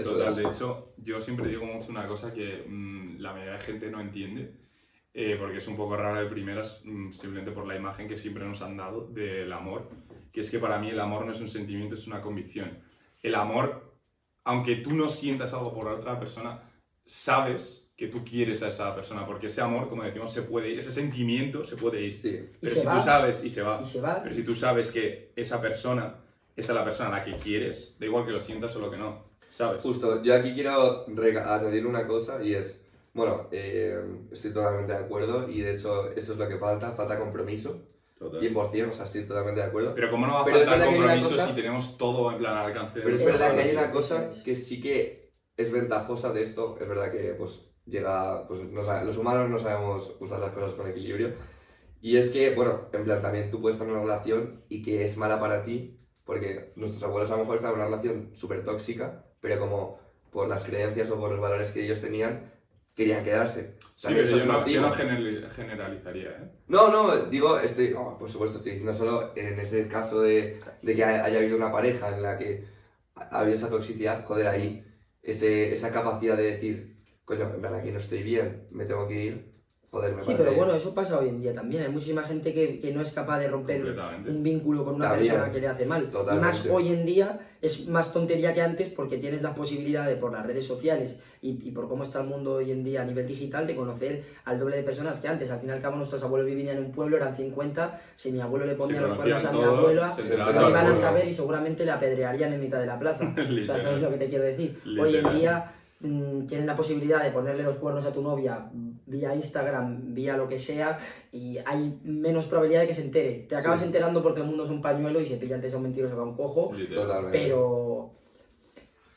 Speaker 2: Total,
Speaker 3: es.
Speaker 2: de hecho, yo siempre digo mucho una cosa que mm, la mayoría de gente no entiende, eh, porque es un poco raro de primeras, mm, simplemente por la imagen que siempre nos han dado del amor, que es que para mí el amor no es un sentimiento, es una convicción. El amor, aunque tú no sientas algo por la otra persona, sabes que tú quieres a esa persona, porque ese amor, como decimos, se puede ir, ese sentimiento se puede ir.
Speaker 3: Sí.
Speaker 2: Pero si
Speaker 1: va.
Speaker 2: tú sabes y se va,
Speaker 1: Y se va.
Speaker 2: pero si tú sabes que esa persona es a la persona a la que quieres, da igual que lo sientas o lo que no, ¿sabes?
Speaker 3: Justo, yo aquí quiero añadir una cosa y es, bueno, eh, estoy totalmente de acuerdo y de hecho eso es lo que falta, falta compromiso,
Speaker 2: Total.
Speaker 3: 100%, o sea, estoy totalmente de acuerdo.
Speaker 2: Pero ¿cómo no va a
Speaker 3: Pero
Speaker 2: faltar compromiso
Speaker 3: cosa-
Speaker 2: si tenemos todo en plan al alcance
Speaker 3: Pero es verdad que hay una cosa que sí que es ventajosa de esto, es verdad que pues llega, pues no sabe- los humanos no sabemos usar las cosas con equilibrio y es que, bueno, en plan también tú puedes estar en una relación y que es mala para ti porque nuestros abuelos a lo mejor estaban en una relación súper tóxica, pero como por las creencias o por los valores que ellos tenían, querían quedarse.
Speaker 2: Sí, pero yo no, yo generalizaría, ¿eh?
Speaker 3: No, no, digo, estoy, oh, por supuesto, estoy diciendo solo en ese caso de, de que haya habido una pareja en la que ha habido esa toxicidad, joder, ahí, ese, esa capacidad de decir, coño, en plan, aquí no estoy bien, me tengo que ir, joder, me
Speaker 1: Sí,
Speaker 3: parece...
Speaker 1: pero bueno, eso pasa hoy en día también. Hay muchísima gente que, que no es capaz de romper un vínculo con una
Speaker 3: También.
Speaker 1: persona que le hace mal.
Speaker 3: Totalmente.
Speaker 1: Y más hoy en día es más tontería que antes porque tienes la posibilidad de, por las redes sociales y, y por cómo está el mundo hoy en día a nivel digital, de conocer al doble de personas que antes. Al fin y al cabo, nuestros abuelos vivían en un pueblo, eran 50. Si mi abuelo le ponía los cuernos a mi abuela,
Speaker 3: todo
Speaker 1: iban a saber y seguramente le apedrearían en mitad de la plaza. [laughs] o sea. ¿sabes lo que te quiero decir? Hoy en día mm, tienes la posibilidad de ponerle los cuernos a tu novia vía Instagram, vía lo que sea, y hay menos probabilidad de que se entere. Te acabas
Speaker 3: Sí.
Speaker 1: enterando porque el mundo es un pañuelo y se pilla antes a un mentiroso que a un cojo,
Speaker 2: Literal.
Speaker 3: Totalmente.
Speaker 1: pero...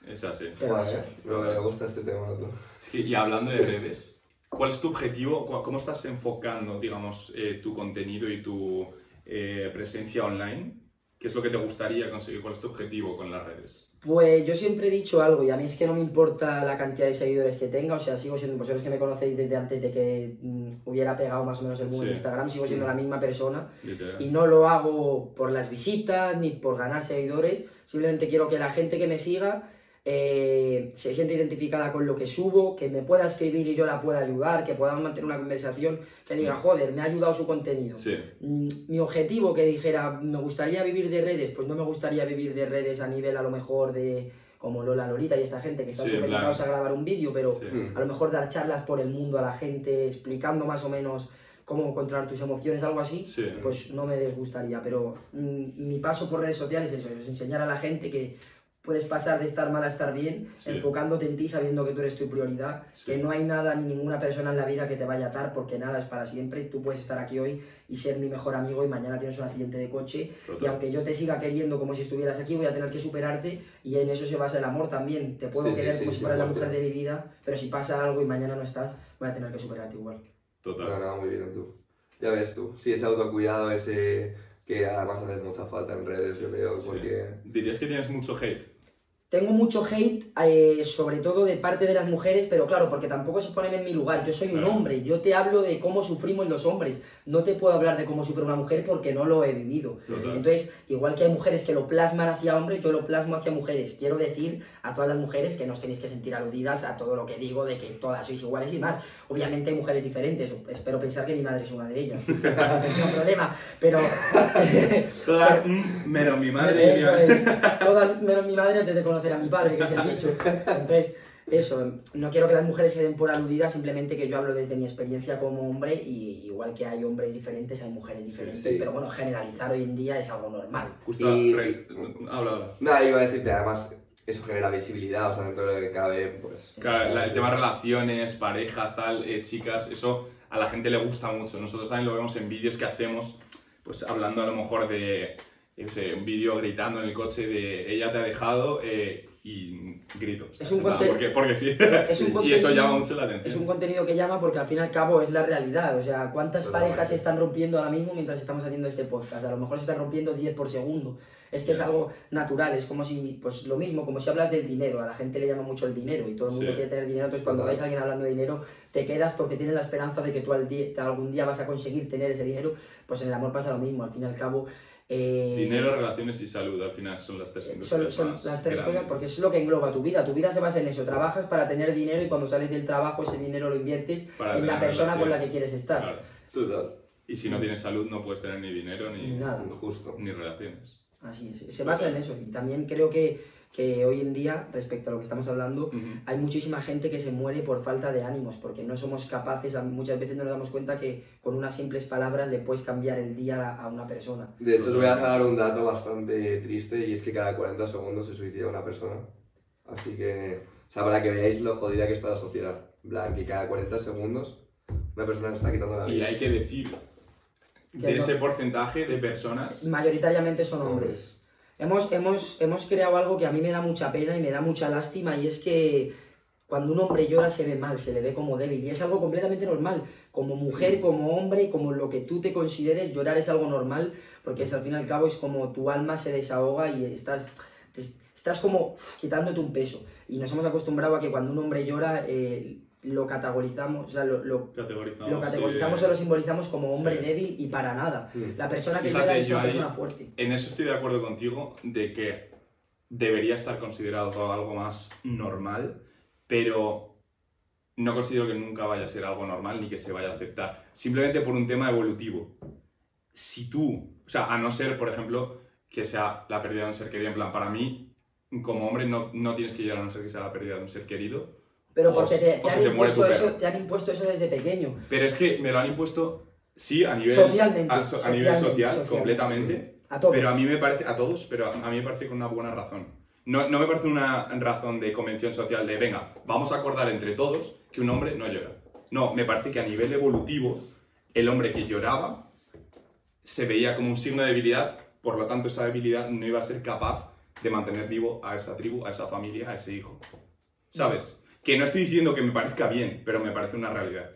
Speaker 2: Es así.
Speaker 1: pero
Speaker 3: pero me gusta este tema, tú.
Speaker 2: Que, y hablando de redes, ¿cuál es tu objetivo? ¿Cu- ¿Cómo estás enfocando, digamos, eh, tu contenido y tu eh, presencia online? ¿Qué es lo que te gustaría conseguir? ¿Cuál es tu objetivo con las redes?
Speaker 1: Pues yo siempre he dicho algo y a mí es que no me importa la cantidad de seguidores que tenga, o sea, sigo siendo, vosotros que me conocéis desde antes de que mm, hubiera pegado más o menos el boom
Speaker 2: Sí.
Speaker 1: en Instagram, sigo siendo la misma persona
Speaker 2: Literal.
Speaker 1: y no lo hago por las visitas ni por ganar seguidores, simplemente quiero que la gente que me siga eh, se siente identificada con lo que subo, que me pueda escribir y yo la pueda ayudar, que podamos mantener una conversación que diga, joder, me ha ayudado su contenido.
Speaker 2: Sí,
Speaker 1: Mm, Mi objetivo que dijera, me gustaría vivir de redes, pues no me gustaría vivir de redes a nivel a lo mejor de como Lola Lolita y esta gente que están
Speaker 2: Sí,
Speaker 1: súper a grabar un vídeo, pero
Speaker 2: Sí.
Speaker 3: Mm.
Speaker 1: a lo mejor dar charlas por el mundo a la gente, explicando más o menos cómo controlar tus emociones, algo así,
Speaker 2: Sí.
Speaker 1: pues no me disgustaría. Pero mm, mi paso por redes sociales es eso, es enseñar a la gente que puedes pasar de estar mal a estar bien,
Speaker 2: Sí.
Speaker 1: enfocándote en ti, sabiendo que tú eres tu prioridad,
Speaker 2: Sí.
Speaker 1: que no hay nada ni ninguna persona en la vida que te vaya a atar, porque nada es para siempre. Tú puedes estar aquí hoy y ser mi mejor amigo y mañana tienes un accidente de coche y
Speaker 2: Total.
Speaker 1: aunque yo te siga queriendo como si estuvieras aquí, voy a tener que superarte y en eso se basa el amor también. Te puedo
Speaker 3: Sí,
Speaker 1: querer
Speaker 3: sí,
Speaker 1: como si fueras la
Speaker 3: 100%.
Speaker 1: mujer de mi vida, pero si pasa algo y mañana no estás, voy a tener que superarte igual.
Speaker 2: Total.
Speaker 3: No, no, muy bien tú. Ya ves tú. Sí, ese autocuidado, ese que además hace mucha falta en redes, yo creo,
Speaker 2: Sí.
Speaker 3: porque...
Speaker 2: Dirías que tienes mucho hate.
Speaker 1: Tengo mucho hate, eh, sobre todo de parte de las mujeres, pero claro, porque tampoco se ponen en mi lugar. Yo soy un hombre, yo te hablo de cómo sufrimos los hombres. No te puedo hablar de cómo sufre una mujer porque no lo he vivido.
Speaker 2: Total.
Speaker 1: Entonces, igual que hay mujeres que lo plasman hacia hombres, yo lo plasmo hacia mujeres. Quiero decir a todas las mujeres que no os tenéis que sentir aludidas a todo lo que digo de que todas sois iguales y más. Obviamente hay mujeres diferentes, espero pensar que mi madre es una de ellas. No tengo [laughs] problema, pero...
Speaker 2: Toda, mm, menos mi madre.
Speaker 1: Eso. Todas menos mi madre antes de conocer a mi padre, que es el dicho. Entonces, eso, no quiero que las mujeres se den por aludidas, simplemente que yo hablo desde mi experiencia como hombre y igual que hay hombres diferentes, hay mujeres diferentes,
Speaker 3: sí.
Speaker 1: pero bueno, generalizar hoy en día es algo normal.
Speaker 2: Justo,
Speaker 3: Y-
Speaker 2: re- habla, habla.
Speaker 3: Nada, iba a decirte, además, eso genera visibilidad, o sea, dentro de lo que cabe, pues...
Speaker 2: Claro, la- el tema de relaciones, parejas, tal, eh, chicas, eso a la gente le gusta mucho. Nosotros también lo vemos en vídeos que hacemos, pues hablando a lo mejor de, yo sé, un vídeo gritando en el coche de ella te ha dejado eh, y grito.
Speaker 1: Es un conte-
Speaker 2: porque, porque sí.
Speaker 1: Es un [laughs]
Speaker 2: y eso llama mucho la
Speaker 1: Es un
Speaker 2: atención.
Speaker 1: contenido que llama porque al fin y al cabo es la realidad. O sea, ¿cuántas
Speaker 3: Totalmente.
Speaker 1: parejas se están rompiendo ahora mismo mientras estamos haciendo este podcast? A lo mejor se están rompiendo 10 por segundo. Es que es algo natural, es como si, pues lo mismo, como si hablas del dinero, a la gente le llama mucho el dinero y todo el mundo
Speaker 2: Sí.
Speaker 1: quiere tener dinero, entonces cuando ves a alguien hablando de dinero, te quedas porque tienes la esperanza de que tú al día- algún día vas a conseguir tener ese dinero, pues en el amor pasa lo mismo, al fin y al cabo... eh,
Speaker 2: Dinero, relaciones y salud, al final son las tres
Speaker 1: son,
Speaker 2: industrias
Speaker 1: son
Speaker 2: más
Speaker 1: las tres cosas porque es lo que engloba tu vida. Tu vida se basa en eso. Trabajas para tener dinero y cuando sales del trabajo ese dinero lo inviertes
Speaker 2: Para
Speaker 1: en la persona con la que quieres estar.
Speaker 2: Claro.
Speaker 3: Total.
Speaker 2: Y si no tienes salud no puedes tener ni dinero
Speaker 1: Ni
Speaker 2: ni,
Speaker 1: nada.
Speaker 3: Justo.
Speaker 2: ni relaciones.
Speaker 1: Así es. Se basa en eso. Y también creo que, que hoy en día, respecto a lo que estamos hablando,
Speaker 2: Ujú.
Speaker 1: hay muchísima gente que se muere por falta de ánimos, porque no somos capaces, muchas veces no nos damos cuenta que con unas simples palabras le puedes cambiar el día a, una persona.
Speaker 3: De hecho, os voy a dar un dato bastante triste y es que cada 40 segundos se suicida una persona. Así que, o sea, para que veáis lo jodida que está la sociedad. Plan, que cada 40 segundos una persona está quitando la
Speaker 2: Y
Speaker 3: vida.
Speaker 2: hay que decir, de
Speaker 1: no-
Speaker 2: ese porcentaje de personas,
Speaker 1: Mayoritariamente son hombres. Hemos, hemos, hemos creado algo que a mí me da mucha pena y me da mucha lástima y es que cuando un hombre llora se ve mal, se le ve como débil y es algo completamente normal. Como mujer, como hombre, como lo que tú te consideres, llorar es algo normal porque es, al fin y al cabo es como tu alma se desahoga y estás, estás como quitándote un peso. Y nos hemos acostumbrado a que cuando un hombre llora eh, lo categorizamos, o sea, lo, lo,
Speaker 2: categorizamos.
Speaker 1: lo categorizamos
Speaker 2: sí,
Speaker 1: o lo simbolizamos como hombre
Speaker 2: Sí.
Speaker 1: débil y para nada.
Speaker 3: Mm.
Speaker 1: La persona que
Speaker 2: Fíjate,
Speaker 1: llora es una
Speaker 2: ahí-
Speaker 1: persona fuerte.
Speaker 2: En eso estoy de acuerdo contigo, de que debería estar considerado todo algo más normal, pero no considero que nunca vaya a ser algo normal ni que se vaya a aceptar. Simplemente por un tema evolutivo. Si tú, o sea, a no ser, por ejemplo, que sea la pérdida de un ser querido, en plan, para mí, como hombre, no, no tienes que llorar a no ser que sea la pérdida de un ser querido.
Speaker 1: Pero porque te, te han impuesto eso, te han impuesto eso desde pequeño.
Speaker 2: Pero es que me lo han impuesto, sí, a nivel,
Speaker 1: Socialmente,
Speaker 2: a, a nivel
Speaker 1: socialmente,
Speaker 2: social,
Speaker 1: socialmente.
Speaker 2: completamente.
Speaker 1: A todos.
Speaker 2: Pero a mí me parece, a todos, pero a mí me parece con una buena razón. No, no me parece una razón de convención social de, venga, vamos a acordar entre todos que un hombre no llora. No, me parece que a nivel evolutivo, el hombre que lloraba se veía como un signo de debilidad, por lo tanto esa debilidad no iba a ser capaz de mantener vivo a esa tribu, a esa familia, a ese hijo. ¿Sabes? Que no estoy diciendo que me parezca bien, pero me parece una realidad.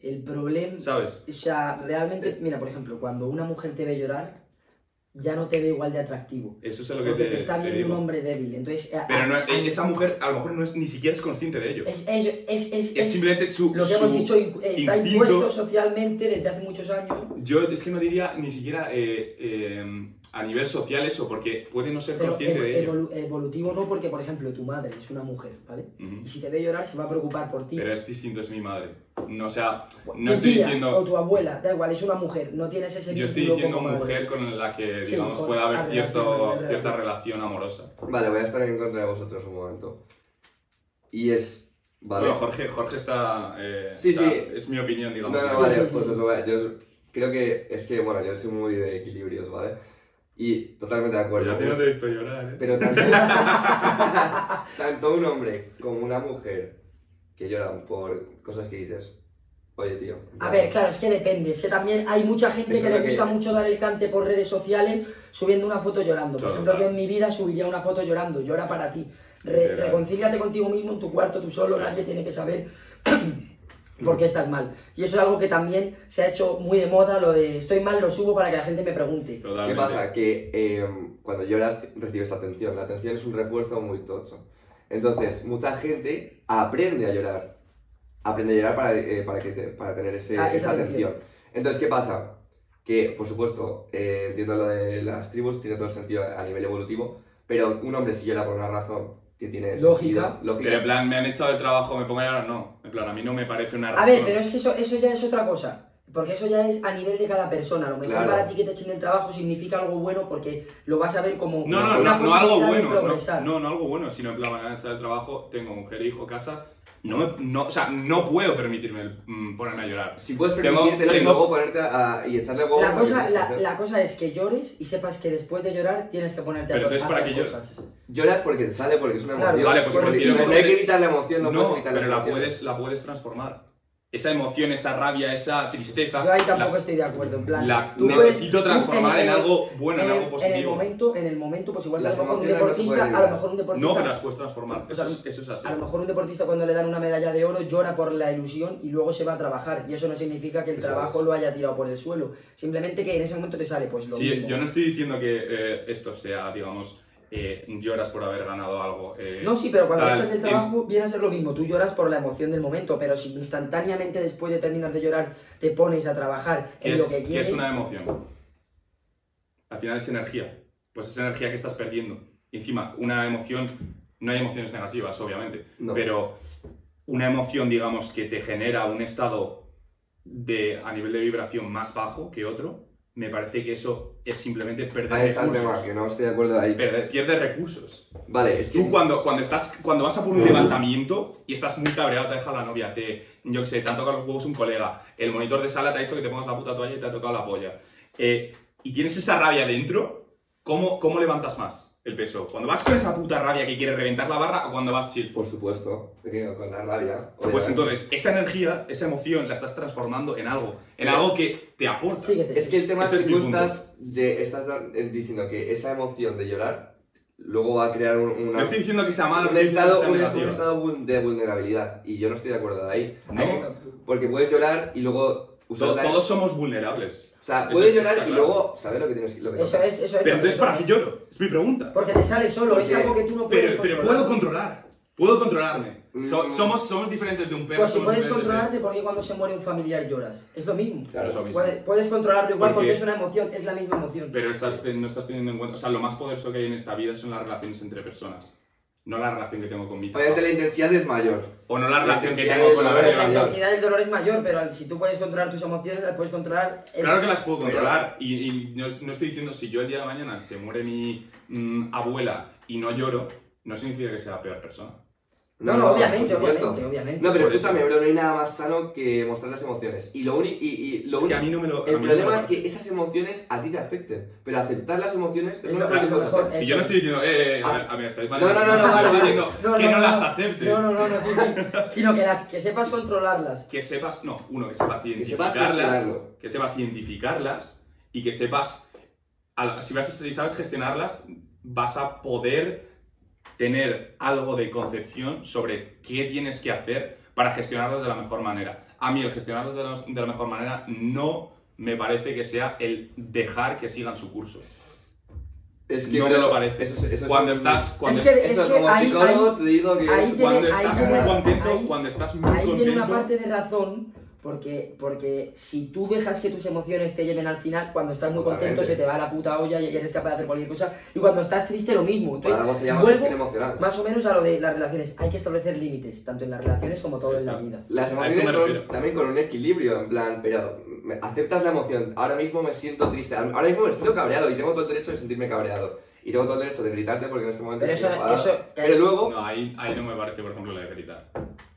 Speaker 1: El problema,
Speaker 2: ¿Sabes?
Speaker 1: o sea, realmente, mira, por ejemplo, cuando una mujer te ve llorar, ya no te ve igual de atractivo.
Speaker 2: Eso es lo que
Speaker 1: Porque
Speaker 2: te,
Speaker 1: te está
Speaker 2: te
Speaker 1: viendo un hombre débil. Entonces, a-
Speaker 2: Pero no-
Speaker 1: a- a-
Speaker 2: esa mujer a lo mejor no es, ni siquiera es consciente de ello.
Speaker 1: es, es, es, es-
Speaker 2: Es
Speaker 1: es
Speaker 2: simplemente su,
Speaker 1: lo que hemos dicho, in- está
Speaker 2: instinto.
Speaker 1: impuesto socialmente desde hace muchos años.
Speaker 2: Yo es que no diría ni siquiera eh, eh, a nivel social eso, porque puede no ser
Speaker 1: Pero
Speaker 2: consciente
Speaker 1: evo-
Speaker 2: de ello.
Speaker 1: evolu- evolutivo no, porque por ejemplo tu madre es una mujer, ¿vale?
Speaker 2: Ujú.
Speaker 1: Y si te ve llorar se va a preocupar por ti.
Speaker 2: Pero es distinto, es mi madre. No, o sea, no estoy
Speaker 1: tía
Speaker 2: diciendo...
Speaker 1: O tu abuela, da igual, es una mujer, no tienes ese
Speaker 2: Yo estoy diciendo
Speaker 1: madre.
Speaker 2: mujer con la que,
Speaker 1: Sí,
Speaker 2: digamos,
Speaker 1: con
Speaker 2: puede haber cierto,
Speaker 1: relación, la
Speaker 2: cierta
Speaker 1: relación.
Speaker 2: amorosa.
Speaker 3: Vale, voy a estar en contra de vosotros un momento. Y es. Vale.
Speaker 2: Bueno, Jorge, Jorge está... eh,
Speaker 3: Sí,
Speaker 2: sea,
Speaker 3: sí.
Speaker 2: Es mi opinión,
Speaker 3: No,
Speaker 2: digamos.
Speaker 3: no,
Speaker 1: Sí,
Speaker 3: vale,
Speaker 1: sí, sí,
Speaker 3: pues
Speaker 1: sí.
Speaker 3: eso, vale, yo creo que es que, bueno, yo soy muy de equilibrios, ¿vale? Y totalmente de acuerdo.
Speaker 2: Yo a ti no te he visto llorar, ¿eh?
Speaker 3: Pero tanto, [laughs] tanto un hombre como una mujer que lloran por cosas que dices, oye, tío.
Speaker 1: A ver, claro, es que depende. Es que también hay mucha gente
Speaker 3: Eso
Speaker 1: que le
Speaker 3: lo que-
Speaker 1: gusta mucho dar el cante por redes sociales subiendo una foto llorando. Por
Speaker 2: Claro,
Speaker 1: ejemplo,
Speaker 2: claro.
Speaker 1: yo en mi vida subiría una foto llorando. Llora para ti. Re- reconcíliate contigo mismo en tu cuarto, tú solo,
Speaker 2: Sí.
Speaker 1: nadie tiene que saber por qué estás mal. Y eso es algo que también se ha hecho muy de moda, lo de estoy mal, lo subo para que la gente me pregunte.
Speaker 3: ¿Qué pasa? Que eh, cuando lloras recibes atención. La atención es un refuerzo muy tocho. Entonces, mucha gente aprende a llorar. Aprende a llorar para, eh, para, que te- para tener ese-
Speaker 1: Ah, esa
Speaker 3: esa
Speaker 1: atención.
Speaker 3: atención. Entonces, ¿qué pasa? Que, por supuesto, eh, entiendo lo de las tribus, tiene todo el sentido a nivel evolutivo, pero un hombre si llora por una razón que tiene
Speaker 1: Lógica.
Speaker 2: Pero en plan, me han echado del trabajo, me pongo a llorar, no. En plan, a mí no me parece una
Speaker 1: A
Speaker 2: razón.
Speaker 1: ver, pero es que eso, eso ya es otra cosa. Porque eso ya es a nivel de cada persona. A lo mejor
Speaker 3: Claro.
Speaker 1: para ti que te echen el trabajo significa algo bueno porque lo vas a ver como
Speaker 2: No, no,
Speaker 1: una
Speaker 2: no, no algo
Speaker 1: posibilidad de
Speaker 2: bueno.
Speaker 1: progresar.
Speaker 2: No, no, no algo bueno, sino en plan, me han echado del trabajo, tengo mujer, hijo, casa. No, me- no, o sea, no puedo permitirme el, mm, ponerme a llorar.
Speaker 3: Si puedes permitírtelo y luego ponerte a, y echarle huevo.
Speaker 1: La cosa, la, la cosa es que llores y sepas que después de llorar tienes que ponerte
Speaker 2: Pero
Speaker 1: a
Speaker 2: entonces, ¿para qué lloras?
Speaker 3: Lloras porque te sale, porque es una
Speaker 1: Claro,
Speaker 3: emoción.
Speaker 2: vale, pues
Speaker 3: porque
Speaker 2: prefiero
Speaker 3: no hay que evitar la emoción, no,
Speaker 2: No,
Speaker 3: puedes evitar
Speaker 2: pero la
Speaker 3: emoción.
Speaker 2: puedes, la puedes transformar. Esa emoción, esa rabia, esa tristeza.
Speaker 1: Yo ahí tampoco
Speaker 2: la-
Speaker 1: estoy de acuerdo. En plan,
Speaker 2: la
Speaker 1: tú
Speaker 2: necesito
Speaker 1: tú
Speaker 2: transformar en
Speaker 1: el-
Speaker 2: algo bueno, en algo
Speaker 1: En el
Speaker 2: positivo.
Speaker 1: momento, en el momento, pues igual que a
Speaker 3: Las
Speaker 1: lo mejor un
Speaker 3: no
Speaker 1: deportista, a lo mejor un
Speaker 2: No,
Speaker 1: deportista.
Speaker 2: pero las puedes transformar.
Speaker 1: O sea,
Speaker 2: Eso es, eso es así.
Speaker 1: A lo mejor un deportista cuando le dan una medalla de oro llora por la ilusión y luego se va a trabajar. Y eso no significa que el
Speaker 3: Eso
Speaker 1: trabajo
Speaker 3: es.
Speaker 1: lo haya tirado por el suelo. Simplemente que en ese momento te sale pues lo
Speaker 2: Sí,
Speaker 1: mismo.
Speaker 2: yo no estoy diciendo que eh, esto sea, digamos, eh, lloras por haber ganado algo. eh,
Speaker 1: No, sí, pero cuando
Speaker 2: tal,
Speaker 1: echan del trabajo viene a ser lo mismo. Tú lloras por la emoción del momento, pero si instantáneamente después de terminar de llorar te pones a trabajar
Speaker 2: ¿Qué
Speaker 1: en
Speaker 2: es,
Speaker 1: lo que
Speaker 2: qué
Speaker 1: quieres.
Speaker 2: es una emoción? Al final es energía. Pues es energía que estás perdiendo. Y encima, una emoción, no hay emociones negativas, obviamente,
Speaker 3: No.
Speaker 2: pero una emoción, digamos, que te genera un estado de, a nivel de vibración más bajo que otro, me parece que eso es simplemente perder
Speaker 3: Ahí está el
Speaker 2: recursos.
Speaker 3: tema, que no estoy de acuerdo ahí.
Speaker 2: Perder- pierde recursos.
Speaker 3: Vale, es que.
Speaker 2: Tú cuando, cuando, estás, cuando vas a por un levantamiento y estás muy cabreado, te deja la novia, te, yo que sé, te han tocado los huevos un colega, el monitor de sala te ha dicho que te pongas la puta toalla y te ha tocado la polla. eh, y tienes esa rabia dentro, ¿cómo, ¿cómo levantas más el peso? ¿Cuando vas con esa puta rabia que quieres reventar la barra o cuando vas chill?
Speaker 3: Por supuesto, con la rabia.
Speaker 2: Pues entonces, esa energía, esa emoción la estás transformando en algo, en algo que te aporta.
Speaker 3: Es que el tema
Speaker 2: Ese
Speaker 3: es que tú estás, de- estás eh, diciendo que esa emoción de llorar luego va a crear un, una-
Speaker 2: No estoy diciendo que sea malo, no
Speaker 3: un estado,
Speaker 2: que sea
Speaker 3: un, estado de vulnerabilidad. Y yo no estoy de acuerdo de ahí.
Speaker 2: No.
Speaker 3: Hay- porque puedes llorar y luego
Speaker 2: Todos,
Speaker 3: la-
Speaker 2: todos somos vulnerables.
Speaker 3: O sea,
Speaker 2: Eso
Speaker 3: puedes
Speaker 2: está
Speaker 3: llorar y
Speaker 2: claro.
Speaker 3: luego saber lo que tienes lo que
Speaker 1: Eso es, eso es.
Speaker 2: Pero entonces, ¿para qué lloro? Es mi pregunta.
Speaker 1: Porque te sale solo, es
Speaker 3: Porque-
Speaker 1: algo que tú no puedes
Speaker 2: Pero, pero puedo controlar. Puedo controlarme. So-
Speaker 3: Mm.
Speaker 2: somos, somos diferentes de un perro.
Speaker 1: Pues si puedes
Speaker 2: de-
Speaker 1: controlarte, ¿por qué cuando se muere un familiar lloras? Es lo mismo.
Speaker 2: Claro, es lo mismo.
Speaker 1: Puedes, puedes controlarlo igual porque,
Speaker 2: Porque-
Speaker 1: es una emoción, es la misma emoción.
Speaker 2: Pero estás, no estás teniendo en cuenta. O sea, lo más poderoso que hay en esta vida son las relaciones entre personas. No la relación que tengo con mi
Speaker 3: Obviamente
Speaker 2: trabajo.
Speaker 3: la intensidad es mayor.
Speaker 2: O no la
Speaker 3: la
Speaker 2: relación que tengo con la
Speaker 3: es
Speaker 1: la
Speaker 2: verdad.
Speaker 1: intensidad del dolor es mayor, pero si tú puedes controlar tus emociones, las puedes controlar. el-
Speaker 2: Claro que las puedo
Speaker 3: Pero-
Speaker 2: controlar. Y, y no, no estoy diciendo si yo el día de mañana se muere mi mm, abuela y no lloro, no significa que sea peor persona.
Speaker 1: No, no, obviamente, obviamente, obviamente.
Speaker 3: No, pero escúchame, bro, no hay nada más sano que mostrar las emociones. Y lo único. Y, y lo
Speaker 2: Es que a mí no me lo.
Speaker 3: El
Speaker 2: mí no me lo
Speaker 3: problema es que esas emociones a ti te afecten. Pero aceptar las emociones es lo mejor que.
Speaker 2: Si yo no estoy diciendo, eh, eh, a ver, a ver, estáis mal.
Speaker 3: No, no, no, no, vale,
Speaker 1: No,
Speaker 2: que
Speaker 1: no,
Speaker 2: no,
Speaker 1: no.
Speaker 2: las aceptes.
Speaker 1: No, no, no, no, sí, sí. [laughs] Sino que, las, que sepas controlarlas.
Speaker 2: que sepas, no, uno, que sepas identificarlas, que sepas identificarlas y que sepas, al- si, vas, si sabes gestionarlas, vas a poder tener algo de concepción sobre qué tienes que hacer para gestionarlas de la mejor manera. A mí el gestionarlas de la, de la mejor manera no me parece que sea el dejar que sigan su curso.
Speaker 3: Es que
Speaker 2: no me lo parece.
Speaker 3: Eso, es- eso es
Speaker 2: cuando estás... Cuando,
Speaker 1: Es que-
Speaker 3: Eso,
Speaker 1: que
Speaker 3: como
Speaker 1: ahí-
Speaker 3: psicólogo
Speaker 1: ahí-
Speaker 3: te digo que
Speaker 1: ahí
Speaker 3: es-
Speaker 1: tiene-
Speaker 2: cuando estás muy contento,
Speaker 1: ahí-
Speaker 2: cuando estás muy
Speaker 1: Ahí
Speaker 2: contento...
Speaker 1: tiene una parte de razón, Porque, porque si tú dejas que tus emociones te lleven al final, cuando estás muy
Speaker 3: Totalmente.
Speaker 1: contento se te va la puta olla y eres capaz de hacer cualquier cosa. Y cuando estás triste, lo mismo.
Speaker 3: Por
Speaker 1: Entonces,
Speaker 3: algo se llama
Speaker 1: vuelvo
Speaker 3: emocional.
Speaker 1: más o menos a lo de las relaciones. Hay que establecer límites, tanto en las relaciones como todo en la vida.
Speaker 3: Las emociones con- también con un equilibrio, en plan, pero aceptas la emoción. Ahora mismo me siento triste, ahora mismo me siento cabreado y tengo todo el derecho de sentirme cabreado. Y tengo todo el derecho de gritarte porque en este momento
Speaker 1: Pero
Speaker 3: estoy
Speaker 1: eso,
Speaker 3: enfadado.
Speaker 1: eso,
Speaker 3: Pero luego,
Speaker 2: No, ahí, ahí no me parece, por ejemplo, la de gritar.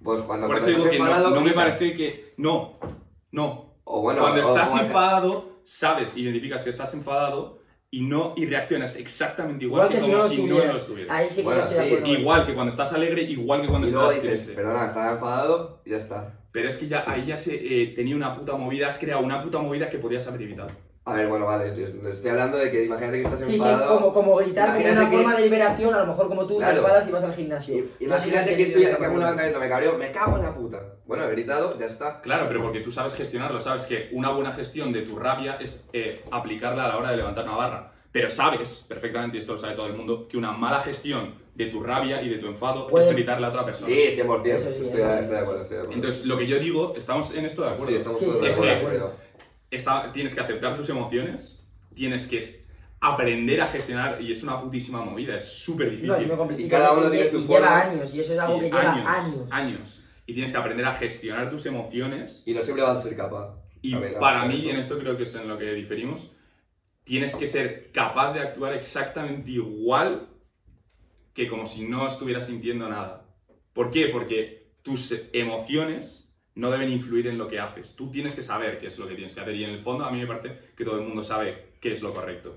Speaker 3: pues cuando,
Speaker 2: Por
Speaker 3: cuando
Speaker 2: eso digo
Speaker 3: estás
Speaker 2: que no,
Speaker 3: enfadado,
Speaker 2: no me
Speaker 3: gritas.
Speaker 2: parece que. No, no.
Speaker 3: O bueno,
Speaker 2: Cuando
Speaker 3: o
Speaker 2: estás
Speaker 3: como-
Speaker 2: enfadado, sabes, identificas que estás enfadado y no y reaccionas exactamente igual,
Speaker 1: igual que,
Speaker 2: como si no lo
Speaker 1: estuvieras. Ahí sí que
Speaker 3: Bueno,
Speaker 1: yo estoy de
Speaker 3: sí,
Speaker 1: acuerdo.
Speaker 2: Igual que cuando estás alegre, igual que cuando
Speaker 3: Y luego
Speaker 2: estás
Speaker 3: dices,
Speaker 2: triste.
Speaker 3: perdona, estaba enfadado y ya está.
Speaker 2: Pero es que ya ahí ya se eh, tenía una puta movida, has creado una puta movida que podías haber evitado.
Speaker 3: A ver, bueno, vale, tío, estoy hablando de que imagínate que estás
Speaker 1: Sí,
Speaker 3: enfadado.
Speaker 1: como, como gritar como
Speaker 3: Imagínate
Speaker 1: una
Speaker 3: que-
Speaker 1: forma de liberación, a lo mejor como tú te
Speaker 3: Claro.
Speaker 1: enfadas y vas al gimnasio.
Speaker 3: Imagínate
Speaker 1: lo
Speaker 3: que estoy
Speaker 1: entendido
Speaker 3: que hago un
Speaker 1: esa
Speaker 3: levantamiento, me cabreo, me cago en la puta. Bueno, he gritado, ya está.
Speaker 2: Claro, pero porque tú sabes gestionarlo, sabes que una buena gestión de tu rabia es eh, aplicarla a la hora de levantar una barra. Pero sabes perfectamente, y esto lo sabe todo el mundo, que una mala gestión de tu rabia y de tu enfado
Speaker 1: Puede-
Speaker 2: es gritarle a otra persona.
Speaker 3: Sí, 100%.
Speaker 1: Eso sí,
Speaker 3: estoy,
Speaker 1: sí.
Speaker 3: estoy de acuerdo, estoy de acuerdo.
Speaker 2: Entonces, lo que yo digo, estamos en esto de acuerdo.
Speaker 3: sí, estamos
Speaker 1: Sí,
Speaker 3: todos
Speaker 1: sí,
Speaker 3: de
Speaker 2: es
Speaker 3: acuerdo.
Speaker 2: Está- tienes que aceptar tus emociones, tienes que aprender a gestionar, y es una putísima movida, es súper difícil.
Speaker 1: No.
Speaker 3: Y cada uno tiene su
Speaker 1: lleva
Speaker 3: forma.
Speaker 1: años, y eso es algo que lleva
Speaker 2: años,
Speaker 1: años.
Speaker 2: años. Y tienes que aprender a gestionar tus emociones.
Speaker 3: Y no siempre vas a ser capaz.
Speaker 2: Y para mí, y en esto creo que es en lo que diferimos, tienes que ser capaz de actuar exactamente igual que como si no estuvieras sintiendo nada. ¿Por qué? Porque tus emociones no deben influir en lo que haces. Tú tienes que saber qué es lo que tienes que hacer. Y en el fondo, a mí me parece que todo el mundo sabe qué es lo correcto.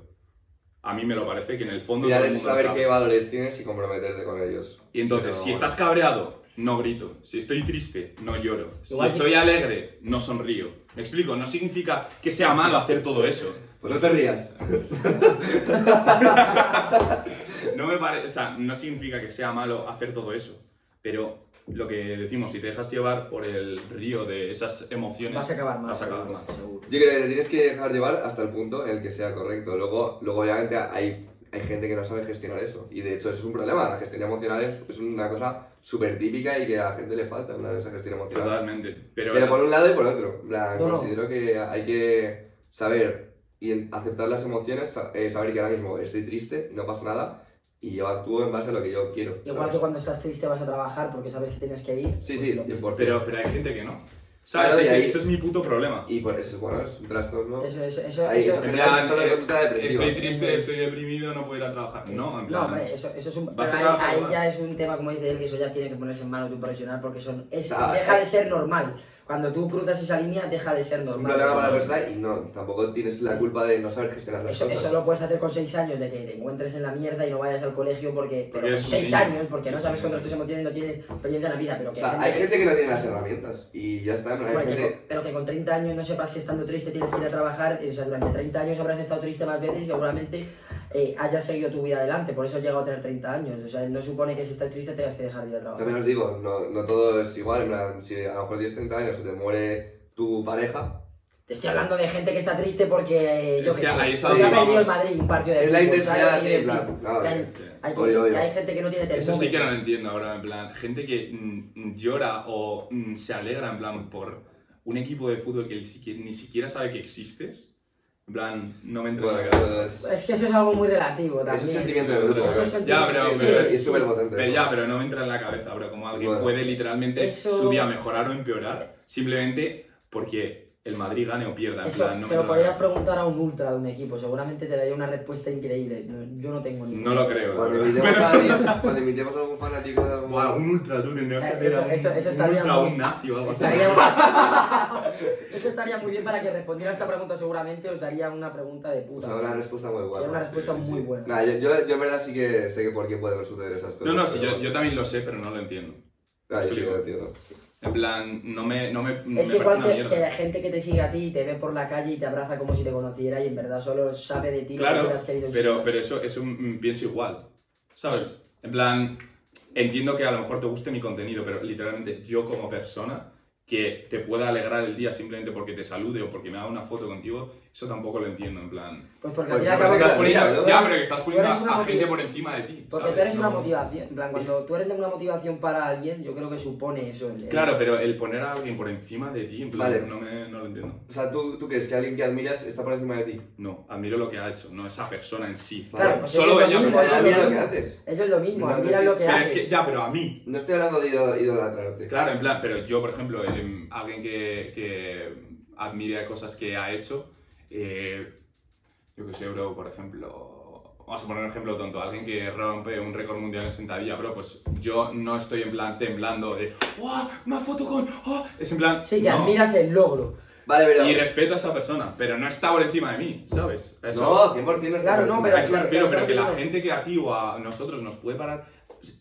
Speaker 2: A mí me lo parece que en el fondo
Speaker 3: final
Speaker 2: todo el
Speaker 3: es
Speaker 2: mundo lo
Speaker 3: saber
Speaker 2: sabe.
Speaker 3: qué valores tienes y comprometerte con ellos.
Speaker 2: Y entonces,
Speaker 3: Pero
Speaker 2: si estás cabreado, no grito. Si estoy triste, no lloro. Si
Speaker 1: Igual que-
Speaker 2: estoy alegre, no sonrío. ¿Me explico? No significa que sea malo hacer todo eso.
Speaker 3: Pues no te rías. [laughs]
Speaker 2: No me parece, o sea, no significa que sea malo hacer todo eso. Pero lo que decimos, si te dejas llevar por el río de esas emociones,
Speaker 1: Vas a acabar mal.
Speaker 2: vas a acabar
Speaker 1: seguro,
Speaker 2: mal.
Speaker 1: seguro.
Speaker 3: Yo creo que te tienes que dejar llevar hasta el punto en el que sea correcto. Luego, luego obviamente, hay, hay gente que no sabe gestionar eso. Y de hecho, eso es un problema. La gestión emocional es, es una cosa súper típica y que a la gente le falta, una esa gestión emocional.
Speaker 2: Totalmente. Pero,
Speaker 3: Pero por un lado y por otro. Plan,
Speaker 1: No, no.
Speaker 3: considero que hay que saber y aceptar las emociones, eh, saber que ahora mismo estoy triste, no pasa nada, y yo actúo en base a lo que yo quiero.
Speaker 1: Igual
Speaker 3: ¿sabes?
Speaker 1: que cuando estás triste vas a trabajar porque sabes que tienes que ir.
Speaker 3: Sí,
Speaker 1: pues
Speaker 3: sí,
Speaker 1: lo mismo.
Speaker 3: 100%.
Speaker 2: pero, pero hay gente que no. ¿Sabes?
Speaker 3: Claro,
Speaker 2: ese, es mi puto problema.
Speaker 3: Y por eso, bueno, es un trastorno.
Speaker 1: Eso, eso, eso,
Speaker 3: Ahí,
Speaker 1: eso-
Speaker 3: eso-
Speaker 2: En plan,
Speaker 3: trastorno de
Speaker 2: eh, estoy triste, estoy deprimido, no puedo ir a trabajar. No, en plan.
Speaker 1: No, hombre, eso, eso es un.
Speaker 2: Vas
Speaker 1: pero
Speaker 2: a
Speaker 1: ahí,
Speaker 2: trabajar
Speaker 1: ahí ya es un tema, como dice él, que eso ya tiene que ponerse en manos de un profesional porque son, es,
Speaker 3: sea,
Speaker 1: deja
Speaker 3: eh,
Speaker 1: de ser normal. Cuando tú cruzas esa línea, deja de ser
Speaker 3: Es un
Speaker 1: normal.
Speaker 3: problema para la persona y no, tampoco tienes la culpa de no saber gestionar las
Speaker 1: Eso,
Speaker 3: cosas.
Speaker 1: eso lo puedes hacer con 6 años, de que te encuentres en la mierda y no vayas al colegio porque.
Speaker 2: Porque
Speaker 1: Pero
Speaker 2: es
Speaker 1: con
Speaker 2: un
Speaker 1: 6
Speaker 2: niño.
Speaker 1: años, porque no
Speaker 2: Es
Speaker 1: sabes contra tus emociones, no tienes experiencia en la vida. Pero
Speaker 3: O sea, hay gente que no tiene las herramientas y ya está. Hay
Speaker 1: Bueno,
Speaker 3: gente...
Speaker 1: con- pero que con 30 años no sepas que estando triste tienes que ir a trabajar, o sea, durante 30 años habrás estado triste más veces y seguramente eh, hayas seguido tu vida adelante, por eso has llegado a tener 30 años, o sea, no supone que si estás triste tengas que dejar de ir a trabajar.
Speaker 3: También os digo, no, no todo es igual. En plan, si a lo mejor tienes 30 años y te muere tu pareja,
Speaker 1: Te estoy hablando de gente que está triste porque, eh, yo
Speaker 2: Es que
Speaker 1: sé,
Speaker 2: ahí es
Speaker 1: porque
Speaker 3: a
Speaker 1: ha perdido el. Madrid un partido de
Speaker 3: es la intensidad
Speaker 1: Quiero
Speaker 3: en plan. claro,
Speaker 1: que hay,
Speaker 3: es-
Speaker 1: hay que-
Speaker 3: Oye, oye.
Speaker 1: que hay gente que no tiene
Speaker 2: Eso sí
Speaker 1: termómetro.
Speaker 2: que no lo entiendo ahora, en plan, gente que mm, llora o mm, se alegra, en plan, por un equipo de fútbol que ni siquiera, ni siquiera sabe que existes, en plan, no me entra en la cabeza.
Speaker 3: es,
Speaker 1: Es que eso es algo muy relativo
Speaker 3: es
Speaker 1: también.
Speaker 3: un sentimiento de grupo.
Speaker 1: Eso es sentimiento-
Speaker 2: Ya, pero-
Speaker 1: sí,
Speaker 2: pero-
Speaker 3: es
Speaker 1: sí.
Speaker 3: súper potente.
Speaker 2: Pero ya, pero no me entra en la cabeza, bro, como alguien
Speaker 3: Bueno.
Speaker 2: puede literalmente
Speaker 1: Eso-
Speaker 2: su día mejorar o empeorar simplemente porque el Madrid gane o pierda,
Speaker 1: Eso
Speaker 2: plan, no
Speaker 1: se lo podrías preguntar a un ultra de un equipo, seguramente te daría una respuesta increíble. No- yo no tengo ni
Speaker 2: No lo creo.
Speaker 3: Cuando invitemos, a alguien- [laughs] cuando invitemos a algún fanático de algún-
Speaker 2: un ultra, tú tendrías que
Speaker 1: Eh,
Speaker 2: hacer
Speaker 1: eso-
Speaker 2: a un,
Speaker 1: eso- eso
Speaker 2: un
Speaker 1: estaría
Speaker 2: ultra,
Speaker 1: muy-
Speaker 2: un nazi o algo así.
Speaker 1: Estaría- [laughs] Eso estaría muy bien para que respondiera a esta pregunta, seguramente os daría una pregunta de
Speaker 3: O
Speaker 1: puta.
Speaker 3: sea, una respuesta muy buena.
Speaker 1: Sería una
Speaker 2: sí,
Speaker 1: respuesta
Speaker 2: sí,
Speaker 1: muy
Speaker 2: sí.
Speaker 1: buena.
Speaker 3: Nah, yo, yo, yo en verdad sí que sé que por qué pueden suceder esas cosas.
Speaker 2: No, no, sí,
Speaker 3: pero-
Speaker 2: yo, yo también lo sé, pero no lo entiendo.
Speaker 3: Ah, yo sí que lo entiendo.
Speaker 2: En plan, no me, no me,
Speaker 1: Es
Speaker 2: me
Speaker 1: igual que, que la gente que te sigue a ti te ve por la calle y te abraza como si te conociera y en verdad solo sabe de ti lo que
Speaker 2: Claro,
Speaker 1: hubieras querido
Speaker 2: pero, pero eso, eso mm, pienso igual, ¿sabes? En plan, entiendo que a lo mejor te guste mi contenido, pero literalmente yo como persona que te pueda alegrar el día simplemente porque te salude o porque me haga una foto contigo, eso tampoco lo entiendo, en plan.
Speaker 1: Pues porque
Speaker 3: Pues
Speaker 1: al fin y al
Speaker 3: sí,
Speaker 1: cabo
Speaker 3: porque
Speaker 2: Estás poniendo-
Speaker 3: mira,
Speaker 2: ya, pero que estás poniendo a, gente por encima de ti.
Speaker 1: Porque
Speaker 2: ¿sabes?
Speaker 1: tú eres una motivación, en plan, cuando tú eres de una motivación para alguien, yo creo que supone eso. el- el-
Speaker 2: Claro, pero el poner a alguien por encima de ti, en plan,
Speaker 3: Vale.
Speaker 2: no, me, no lo entiendo.
Speaker 3: O sea, ¿tú, ¿tú crees que alguien que admiras está por encima de ti?
Speaker 2: No, admiro lo que ha hecho, no esa persona en sí.
Speaker 1: Claro,
Speaker 3: Vale.
Speaker 1: pues
Speaker 2: Solo ella,
Speaker 1: mismo,
Speaker 2: pero
Speaker 1: lo
Speaker 3: admira lo que
Speaker 1: mismo.
Speaker 3: haces.
Speaker 1: Eso es lo mismo,
Speaker 3: No,
Speaker 1: admira lo que
Speaker 2: Pero
Speaker 1: haces.
Speaker 2: es que, ya, pero a mí.
Speaker 3: No estoy hablando de ido- idolatrarte.
Speaker 2: Claro, en plan, pero yo, por ejemplo, em, alguien que, que admire cosas que ha hecho, eh, yo que sé, bro, por ejemplo, vamos a poner un ejemplo tonto, alguien que rompe un récord mundial en sentadilla, bro, pues yo no estoy en plan temblando de, ¡oh, una foto con, oh! Es en plan,
Speaker 1: Sí, que
Speaker 2: no.
Speaker 1: admiras el logro.
Speaker 3: Vale, pero...
Speaker 2: Y respeto a esa persona, pero no está por encima de mí, ¿sabes? Eso,
Speaker 3: No, 100% no está
Speaker 1: Claro, no, pero
Speaker 2: a eso me refiero, pero que la gente que a ti o a nosotros nos puede parar,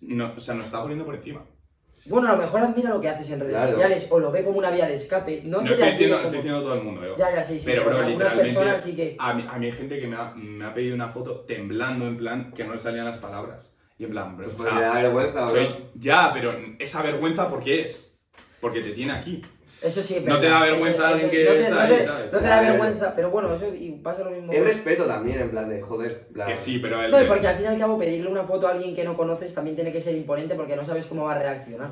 Speaker 2: no, o sea, nos está poniendo por encima.
Speaker 1: Bueno, a lo mejor admira lo que haces en redes
Speaker 3: Claro.
Speaker 1: sociales o lo ve como una vía de escape. No,
Speaker 2: No
Speaker 1: que te
Speaker 2: estoy
Speaker 1: admire
Speaker 2: diciendo,
Speaker 1: como-
Speaker 2: estoy diciendo todo el mundo, ¿eh?
Speaker 1: Ya, ya, sí, sí.
Speaker 2: Pero, bro,
Speaker 1: algunas
Speaker 2: literalmente,
Speaker 1: personas sí que...
Speaker 2: a mí, a mí hay gente que me ha, me ha pedido una foto temblando, en plan, que no le salían las palabras. Y en plan, bro,
Speaker 3: Pues
Speaker 2: o
Speaker 3: porque
Speaker 2: sea,
Speaker 3: da vergüenza, bro.
Speaker 2: soy- Ya, pero esa vergüenza, ¿por qué es? Porque te tiene aquí.
Speaker 1: Eso sí, es
Speaker 2: No te da vergüenza
Speaker 1: Eso-
Speaker 2: alguien
Speaker 1: eso-
Speaker 2: que
Speaker 1: no te-
Speaker 2: está
Speaker 1: no
Speaker 2: ahí,
Speaker 1: te-
Speaker 2: ¿sabes?
Speaker 1: No te da vergüenza, pero bueno, eso y pasa lo mismo.
Speaker 3: Es respeto también, en plan de, joder, plan...
Speaker 2: Que sí, pero el...
Speaker 1: No, y porque al fin y al cabo pedirle una foto a alguien que no conoces también tiene que ser imponente porque no sabes cómo va a reaccionar.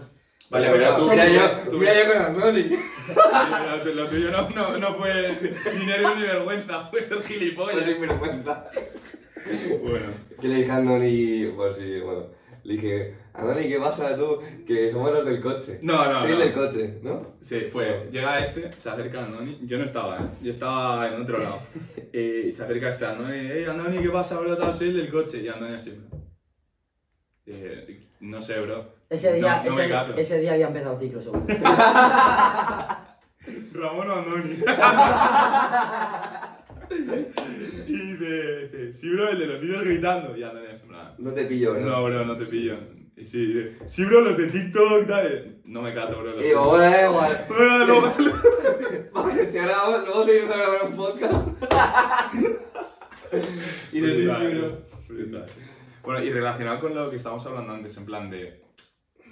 Speaker 2: Vale,
Speaker 3: Pero
Speaker 2: pero tú
Speaker 3: mira yo,
Speaker 2: ves- tú
Speaker 3: mira
Speaker 2: ves-
Speaker 3: yo con Andoni.
Speaker 2: lo, tu- lo tuyo no, no, no fue ni nervio ni vergüenza, fue ser gilipollas.
Speaker 3: sin vergüenza.
Speaker 2: Bueno,
Speaker 3: Que le dije a Andoni, pues sí, bueno, le dije, Andoni, ¿qué pasa tú? Que somos los del coche.
Speaker 2: no, no,
Speaker 3: Soy el
Speaker 2: no.
Speaker 3: del coche, ¿no?
Speaker 2: Sí, fue, llega este, se acerca a Andoni, yo no estaba, ¿eh? yo estaba en otro lado, Eh, [laughs] y se acerca este a Andoni, hey Andoni, ¿qué pasa, bro? Tal, soy el del coche, y Andoni así, bro. Eh, no sé, bro.
Speaker 1: Ese día,
Speaker 2: no, no me
Speaker 1: ese,
Speaker 2: cato.
Speaker 1: ese día había empezado ciclo, seguro. [laughs]
Speaker 2: Ramón o Andoni. [laughs] y dice, este, sí, bro, el de los niños gritando, y Andoni así, en plan,
Speaker 3: No te pillo, bro.
Speaker 2: no, bro, no te pillo. Y sí, dice, sí, bro, los de TikTok, tal. No me cato, bro. lo
Speaker 3: Y digo, bueno, da igual.
Speaker 2: Bueno, no,
Speaker 3: Vale, [laughs] te grabamos, luego seguimos a grabar un podcast. [laughs] y de sí, bro.
Speaker 2: Bueno, y relacionado con lo que estábamos hablando antes, en plan de.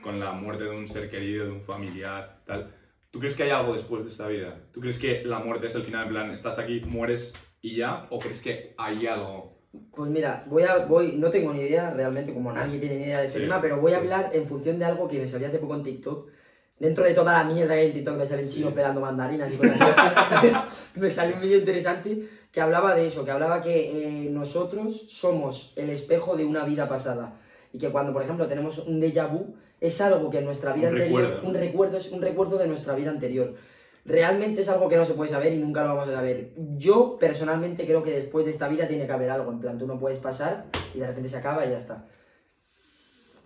Speaker 2: con la muerte de un ser querido, de un familiar, tal. ¿Tú crees que hay algo después de esta vida? ¿Tú crees que la muerte es el final? En plan, estás aquí, mueres y ya? ¿O crees que hay algo?
Speaker 1: Pues mira, voy a, voy, no tengo ni idea realmente, como nadie tiene ni idea de ese
Speaker 2: Sí,
Speaker 1: tema, pero voy a
Speaker 2: sí.
Speaker 1: hablar en función de algo que me salió hace poco en TikTok. Dentro de toda la mierda que hay en TikTok, me salen chinos pelando mandarinas y cosas así. [laughs] [laughs] me salió un vídeo interesante que hablaba de eso, que hablaba que eh, nosotros somos el espejo de una vida pasada. Y que cuando, por ejemplo, tenemos un déjà vu, es algo que en nuestra vida
Speaker 2: Un
Speaker 1: anterior,
Speaker 2: recuerdo.
Speaker 1: un recuerdo, es un recuerdo de nuestra vida anterior. Realmente es algo que no se puede saber y nunca lo vamos a saber. Yo personalmente creo que después de esta vida tiene que haber algo. En plan, tú no puedes pasar y de repente se acaba y ya está.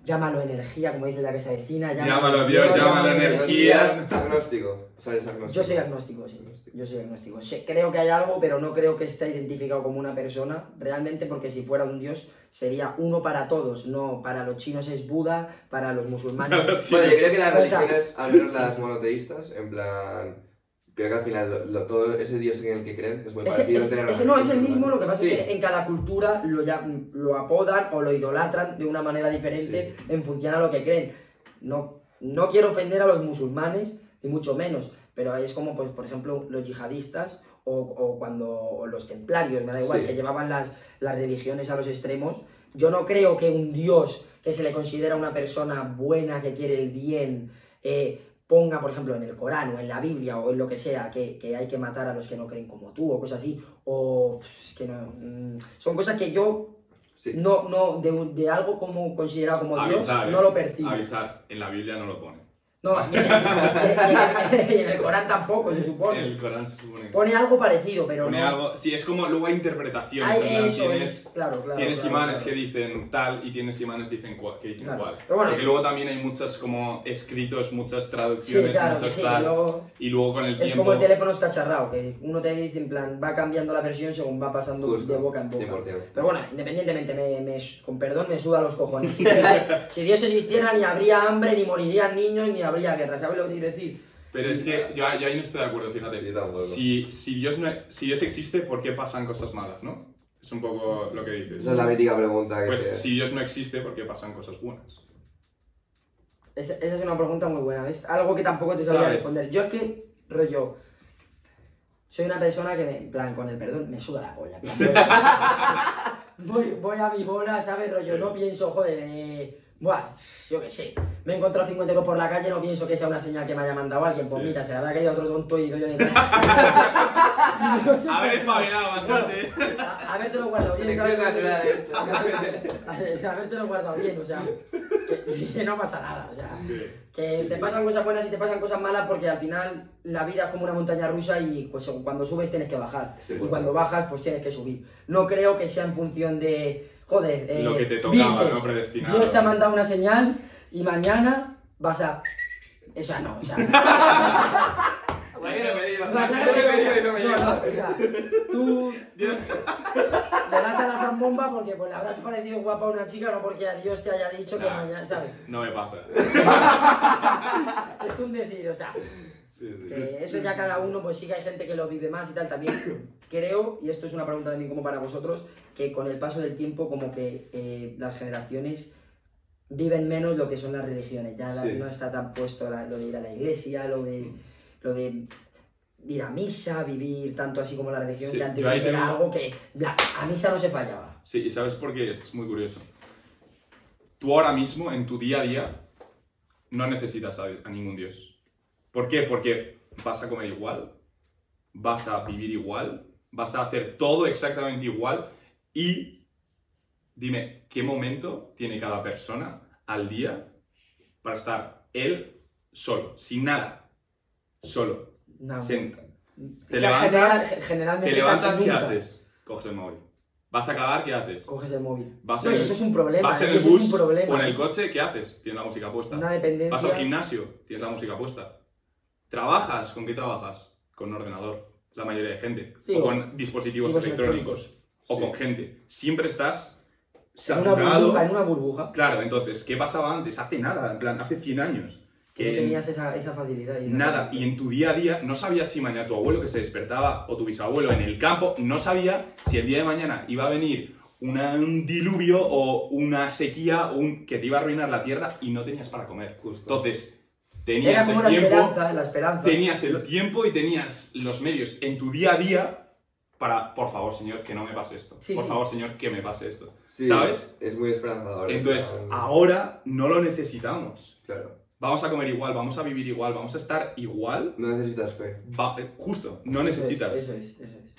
Speaker 1: Llámalo energía, como dice la que se vecina.
Speaker 2: Llámalo Dios, llámalo energía.
Speaker 3: Agnóstico. O sea, agnóstico.
Speaker 1: Yo soy agnóstico, sí. Yo soy agnóstico. Sé- creo que hay algo, pero no creo que esté identificado como una persona, realmente, porque si fuera un dios sería uno para todos. No, para los chinos es Buda, para los musulmanes.
Speaker 2: Para los
Speaker 3: Bueno, yo creo que las religiones, al menos las monoteístas, en plan. Creo que al final lo, lo- todo ese dios en el que creen es muy
Speaker 1: Ese,
Speaker 3: parecido.
Speaker 1: ese- ese no es el mismo, lo que pasa
Speaker 3: Sí.
Speaker 1: es que en cada cultura lo, llam- lo apodan o lo idolatran de una manera diferente en función a lo que creen. No, no quiero ofender a los musulmanes, ni mucho menos, pero es como, pues, por ejemplo, los yihadistas o, o cuando o los templarios, me da igual,
Speaker 3: Sí.
Speaker 1: que llevaban las, las religiones a los extremos. Yo no creo que un dios que se le considera una persona buena, que quiere el bien, eh, ponga, por ejemplo, en el Corán o en la Biblia o en lo que sea, que, que hay que matar a los que no creen como tú o cosas así, o pff, que no, mm, son cosas que yo
Speaker 3: Sí.
Speaker 1: no, no, de, de algo como considerado como Dios,
Speaker 2: Avisar,
Speaker 1: no
Speaker 2: ¿eh?
Speaker 1: lo percibo.
Speaker 2: Avisar, en la Biblia no lo pone.
Speaker 1: No, y en, el, y en- y en el Corán tampoco, se supone.
Speaker 2: En el Corán se supone sí.
Speaker 1: Pone algo parecido, pero
Speaker 2: Pone
Speaker 1: no.
Speaker 2: algo, sí, es como luego hay interpretaciones.
Speaker 1: Ay,
Speaker 2: en plan,
Speaker 1: eso
Speaker 2: tienes,
Speaker 1: es, claro, claro.
Speaker 2: tienes
Speaker 1: claro,
Speaker 2: imanes
Speaker 1: claro.
Speaker 2: que dicen tal y tienes imanes dicen cua- que dicen
Speaker 1: Claro.
Speaker 2: cual.
Speaker 1: Pero bueno,
Speaker 2: Porque luego también hay muchos como escritos, muchas
Speaker 1: Sí,
Speaker 2: traducciones,
Speaker 1: claro, que
Speaker 2: muchas
Speaker 1: sí,
Speaker 2: tal.
Speaker 1: y luego
Speaker 2: Y luego con el
Speaker 1: es
Speaker 2: tiempo.
Speaker 1: como el teléfono escacharrado, que uno te dice en plan, va cambiando la versión según va pasando
Speaker 3: Justo,
Speaker 1: de boca en boca.
Speaker 3: 100%.
Speaker 1: Pero bueno, independientemente, me, me- con perdón, me suda los cojones. [laughs] Si Dios, si Dios existiera, ni habría hambre, ni morirían niños, ni habría guerra. ¿Sabes lo que quiero decir?
Speaker 2: Pero es que yo, yo ahí no estoy de acuerdo, fíjate. Si, si, Dios no, si Dios existe, ¿por qué pasan cosas malas, no? Es un poco lo que dices.
Speaker 3: Esa es la mítica pregunta que
Speaker 2: Pues si Dios no existe, ¿por qué pasan cosas buenas?
Speaker 1: Esa, esa es una pregunta muy buena. Es algo que tampoco te sabría
Speaker 2: ¿Sabes?
Speaker 1: responder. Yo es que, rollo, soy una persona que, me, en plan, con el perdón, me suda la polla. [laughs] voy, voy a mi bola, ¿sabes? Rollo,
Speaker 2: Sí.
Speaker 1: no pienso, joder, eh, buah, yo qué sé. Me he encontrado 50 euros por la calle, no pienso que sea una señal que me haya mandado alguien. Pues
Speaker 2: Sí.
Speaker 1: mira, se la habrá caído otro tonto y doy yo de No sé
Speaker 2: A ver,
Speaker 1: por qué.
Speaker 2: espabilado, machate.
Speaker 1: A, a ver, te lo he guardado bien, ¿sabes?
Speaker 3: natural.
Speaker 1: O sea, a ver, te lo he guardado bien, o sea, que, [laughs] que no pasa nada, o sea,
Speaker 2: Sí.
Speaker 1: que te pasan cosas buenas y te pasan cosas malas porque al final la vida es como una montaña rusa y pues cuando subes tienes que bajar
Speaker 2: Sí.
Speaker 1: y cuando bajas pues tienes que subir. No creo que sea en función de, joder, eh,
Speaker 2: Lo que te tocaba,
Speaker 1: biches,
Speaker 2: ¿no? Predestinado.
Speaker 1: Dios te ha mandado una señal y mañana vas a... O sea, no, o sea... Tú le das a la zambomba porque pues le habrás parecido guapa a una chica, no porque a Dios te haya dicho que mañana, ¿sabes?
Speaker 2: No me pasa. [laughs]
Speaker 1: Es un decir, o sea,
Speaker 2: Sí, sí.
Speaker 1: que eso ya cada uno, pues sí que hay gente que lo vive más y tal, también [coughs] creo, y esto es una pregunta de mí como para vosotros, que con el paso del tiempo como que eh, las generaciones viven menos lo que son las religiones, ya la-
Speaker 3: Sí.
Speaker 1: no está tan puesto la- lo de ir a la iglesia, lo de, lo de ir a misa, vivir tanto así como la religión, que antes era
Speaker 2: tengo-
Speaker 1: algo que la- a misa no se fallaba.
Speaker 2: Sí, y ¿sabes por qué? Es muy curioso. Tú ahora mismo, en tu día a día, no necesitas a, a ningún dios. ¿Por qué? Porque vas a comer igual, vas a vivir igual, vas a hacer todo exactamente igual y dime, ¿qué momento tiene cada persona al día para estar él solo, sin nada, solo,
Speaker 1: No.
Speaker 2: senta? Te levantas,
Speaker 1: general- generalmente
Speaker 2: te levantas y haces, coges el móvil. Vas a cagar, ¿qué haces?
Speaker 1: Coges el móvil.
Speaker 2: Vas
Speaker 1: No,
Speaker 2: en el-
Speaker 1: eso es un problema.
Speaker 2: Vas en el
Speaker 1: eso
Speaker 2: bus
Speaker 1: es un problema.
Speaker 2: o en el coche, ¿qué haces? Tienes la música puesta.
Speaker 1: Una dependencia.
Speaker 2: Vas al gimnasio, tienes la música puesta. ¿Trabajas? ¿Con qué trabajas? Con un ordenador, la mayoría de gente.
Speaker 1: Sí,
Speaker 2: o con dispositivos electrónicos. O
Speaker 3: Sí.
Speaker 2: con gente. Siempre estás
Speaker 1: En una
Speaker 2: saturado.
Speaker 1: burbuja, en una burbuja.
Speaker 2: Claro, entonces, ¿qué pasaba antes? Hace nada, en plan, hace 100 años.
Speaker 1: Que no tenías esa, esa facilidad. y
Speaker 2: nada, y en tu día a día no sabías si mañana tu abuelo que se despertaba o tu bisabuelo en el campo, no sabía si el día de mañana iba a venir una- un diluvio o una sequía o un, que te iba a arruinar la tierra y no tenías para comer.
Speaker 3: Justo.
Speaker 2: Entonces,
Speaker 1: Era
Speaker 2: tenías
Speaker 1: como
Speaker 2: el tiempo,
Speaker 1: esperanza, la esperanza.
Speaker 2: tenías el tiempo y tenías los medios en tu día a día para, por favor, señor, que no me pase esto.
Speaker 1: Sí,
Speaker 2: por
Speaker 1: sí.
Speaker 2: favor, señor, que me pase esto.
Speaker 3: Sí,
Speaker 2: ¿Sabes?
Speaker 3: Es muy esperanzador.
Speaker 2: Entonces,
Speaker 3: en plan,
Speaker 2: ahora no lo necesitamos.
Speaker 3: Claro.
Speaker 2: Vamos a comer igual, vamos a vivir igual, vamos a estar igual.
Speaker 3: No necesitas fe.
Speaker 2: Va- eh, justo, no
Speaker 1: Eso es,
Speaker 2: necesitas.
Speaker 1: Eso es, eso es.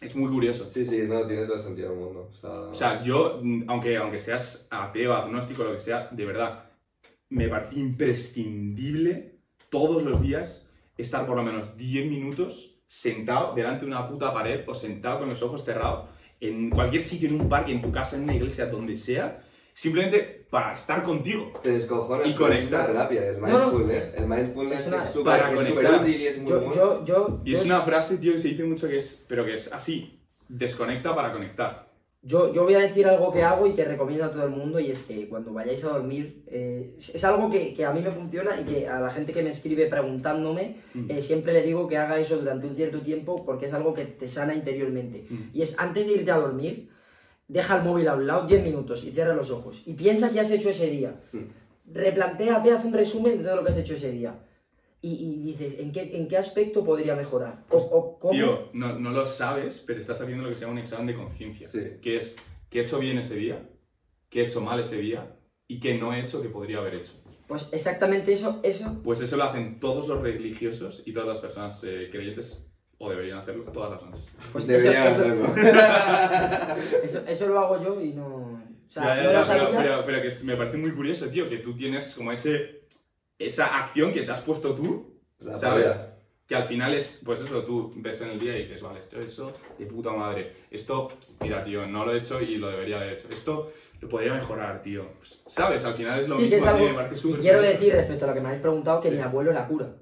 Speaker 2: Es muy curioso.
Speaker 3: Sí, sí, no, tiene todo el sentido del mundo. O sea,
Speaker 2: O sea, yo, aunque, aunque seas ateo, agnóstico, lo que sea, de verdad, me parece imprescindible todos los días estar por lo menos 10 minutos sentado delante de una puta pared o sentado con los ojos cerrados en cualquier sitio, en un parque, en tu casa, en una iglesia, donde sea, simplemente para estar contigo.
Speaker 3: te descojonas.
Speaker 2: Y
Speaker 3: pero Es
Speaker 2: conectar.
Speaker 3: una terapia, es
Speaker 1: No, no.
Speaker 3: mindfulness. El mindfulness
Speaker 1: Es una-
Speaker 3: es súper
Speaker 2: Para
Speaker 3: es
Speaker 2: conectar.
Speaker 3: útil y es muy
Speaker 1: Yo,
Speaker 3: bueno.
Speaker 1: yo, yo,
Speaker 2: Y es una frase, tío, que se dice mucho que es, pero que es así, desconecta para conectar.
Speaker 1: Yo, yo voy a decir algo que hago y que recomiendo a todo el mundo y es que cuando vayáis a dormir, eh, es algo que, que a mí me funciona y que a la gente que me escribe preguntándome,
Speaker 2: Mm.
Speaker 1: eh, siempre le digo que haga eso durante un cierto tiempo porque es algo que te sana interiormente.
Speaker 2: Mm.
Speaker 1: Y es antes de irte a dormir, deja el móvil a un lado 10 minutos y cierra los ojos y piensa qué has hecho ese día.
Speaker 3: Mm.
Speaker 1: Replantéate, haz un resumen de todo lo que has hecho ese día. Y, y dices, ¿en qué, ¿en qué aspecto podría mejorar? O, o cómo...
Speaker 2: Tío, no, no lo sabes, pero estás haciendo lo que se llama un examen de conciencia.
Speaker 3: Sí.
Speaker 2: Que es, ¿qué he hecho bien ese día? ¿Qué he hecho mal ese día? ¿Y qué no he hecho que podría haber hecho?
Speaker 1: Pues exactamente eso, eso
Speaker 2: Pues eso lo hacen todos los religiosos y todas las personas eh, creyentes, o deberían hacerlo todas las noches.
Speaker 1: Pues
Speaker 3: Deberían
Speaker 1: eso,
Speaker 3: hacerlo. [laughs]
Speaker 1: eso, eso lo hago yo y no. O sea,
Speaker 2: Ya, ya,
Speaker 1: no
Speaker 2: ya,
Speaker 1: lo
Speaker 2: pero,
Speaker 1: sabía.
Speaker 2: pero- pero que es- me parece muy curioso, tío, que tú tienes como ese, esa acción que te has puesto tú,
Speaker 3: La
Speaker 2: ¿sabes? Que al final es, pues eso, tú ves en el día y dices, vale, esto eso de puta madre. Esto, mira, tío, no lo he hecho y lo debería haber hecho. Esto lo podría mejorar, tío. ¿Sabes? Al final es lo
Speaker 1: Sí, que
Speaker 2: mismo.
Speaker 1: es algo.
Speaker 2: me parece
Speaker 1: Y quiero decir respecto a lo que me habéis preguntado que
Speaker 2: Sí.
Speaker 1: mi abuelo era cura.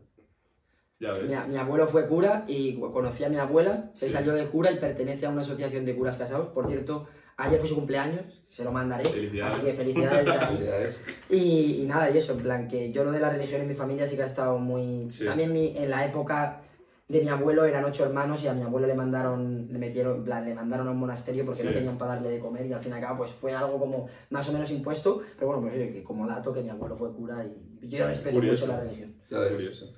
Speaker 2: Ya ves.
Speaker 1: Mi, mi abuelo fue cura y conocí a mi abuela, se
Speaker 2: Sí.
Speaker 1: salió de cura y pertenece a una asociación de curas casados. Por cierto, ayer fue su cumpleaños, se lo mandaré.
Speaker 2: Felicidades.
Speaker 1: Así que felicidades desde aquí. Y, y nada, y eso, en plan, que yo lo de la religión en mi familia sí que ha estado muy...
Speaker 2: Sí.
Speaker 1: También mi- en la época de mi abuelo eran ocho hermanos y a mi abuelo le mandaron, le metieron, en plan, le mandaron a un monasterio porque
Speaker 2: Sí.
Speaker 1: no tenían para darle de comer y al fin y al cabo pues fue algo como más o menos impuesto, pero bueno, pues que como dato que mi abuelo fue cura y yo respeto
Speaker 2: Curioso.
Speaker 1: mucho la religión.
Speaker 2: Curioso.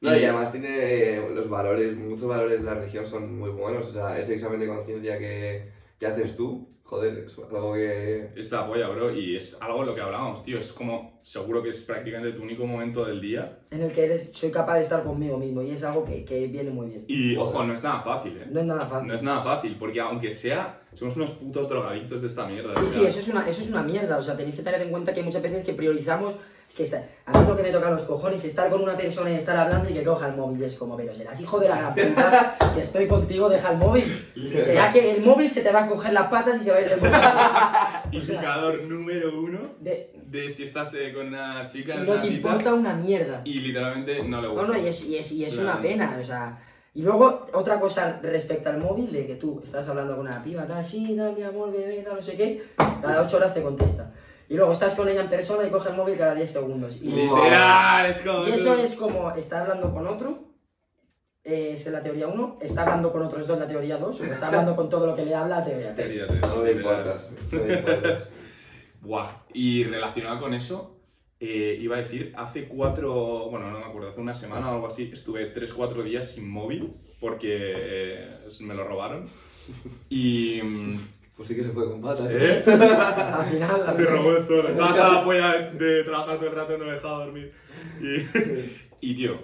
Speaker 3: No, y además tiene los valores, muchos valores de la religión son muy buenos. O sea, ese examen de conciencia que, que haces tú, joder, es algo que.
Speaker 2: Es la polla, bro, y es algo de lo que hablábamos, tío. Es como, seguro que es prácticamente tu único momento del día.
Speaker 1: En el que eres, soy capaz de estar conmigo mismo y es algo que, que viene muy bien.
Speaker 2: Y, ojo, no es nada fácil, ¿eh?
Speaker 1: No es nada fácil.
Speaker 2: No es nada fácil, porque aunque sea, somos unos putos drogadictos de esta mierda.
Speaker 1: Sí, sí, eso es, una, eso es una mierda. O sea, tenéis que tener en cuenta que muchas veces que priorizamos que está, a mí es lo que me toca los cojones, estar con una persona y estar hablando y que coja el móvil. Es como, pero serás hijo de la gran puta, que estoy contigo, deja el móvil. Será que el móvil se te va a coger las patas y se va a ir del bolsillo. [laughs]
Speaker 2: Indicador número uno
Speaker 1: De-
Speaker 2: de si estás eh, con una chica en
Speaker 1: no
Speaker 2: una
Speaker 1: te importa una mierda.
Speaker 2: y literalmente no le
Speaker 1: No,
Speaker 2: gusta.
Speaker 1: no, y es, y es, y es una pena, o sea. Y luego, otra cosa respecto al móvil, de que tú estás hablando con una piba, tal, sí, tal, mi amor, bebé, tal, no sé qué, cada 8 horas te contesta. Y luego estás con ella en persona y coge el móvil cada 10 segundos. Y,
Speaker 2: Literal, es como...
Speaker 1: y eso es como, está hablando con otro, eh, es la teoría 1, está hablando con otros dos, la teoría 2, o está hablando con todo lo que le habla, la teoría 3.
Speaker 2: Queríate,
Speaker 3: No me importas, no me [laughs] importas.
Speaker 2: Buah. Y relacionado con eso, eh, iba a decir, hace cuatro, bueno, no me acuerdo, hace una semana o algo así, estuve tres, cuatro días sin móvil porque eh, me lo robaron. Y... mm,
Speaker 3: Pues sí que se fue con patas.
Speaker 2: ¿Eh? [laughs]
Speaker 1: Al final, la
Speaker 2: Se robó el solo. [laughs] Estaba hasta la polla de trabajar todo el rato y no me dejaba dormir. Y, y tío,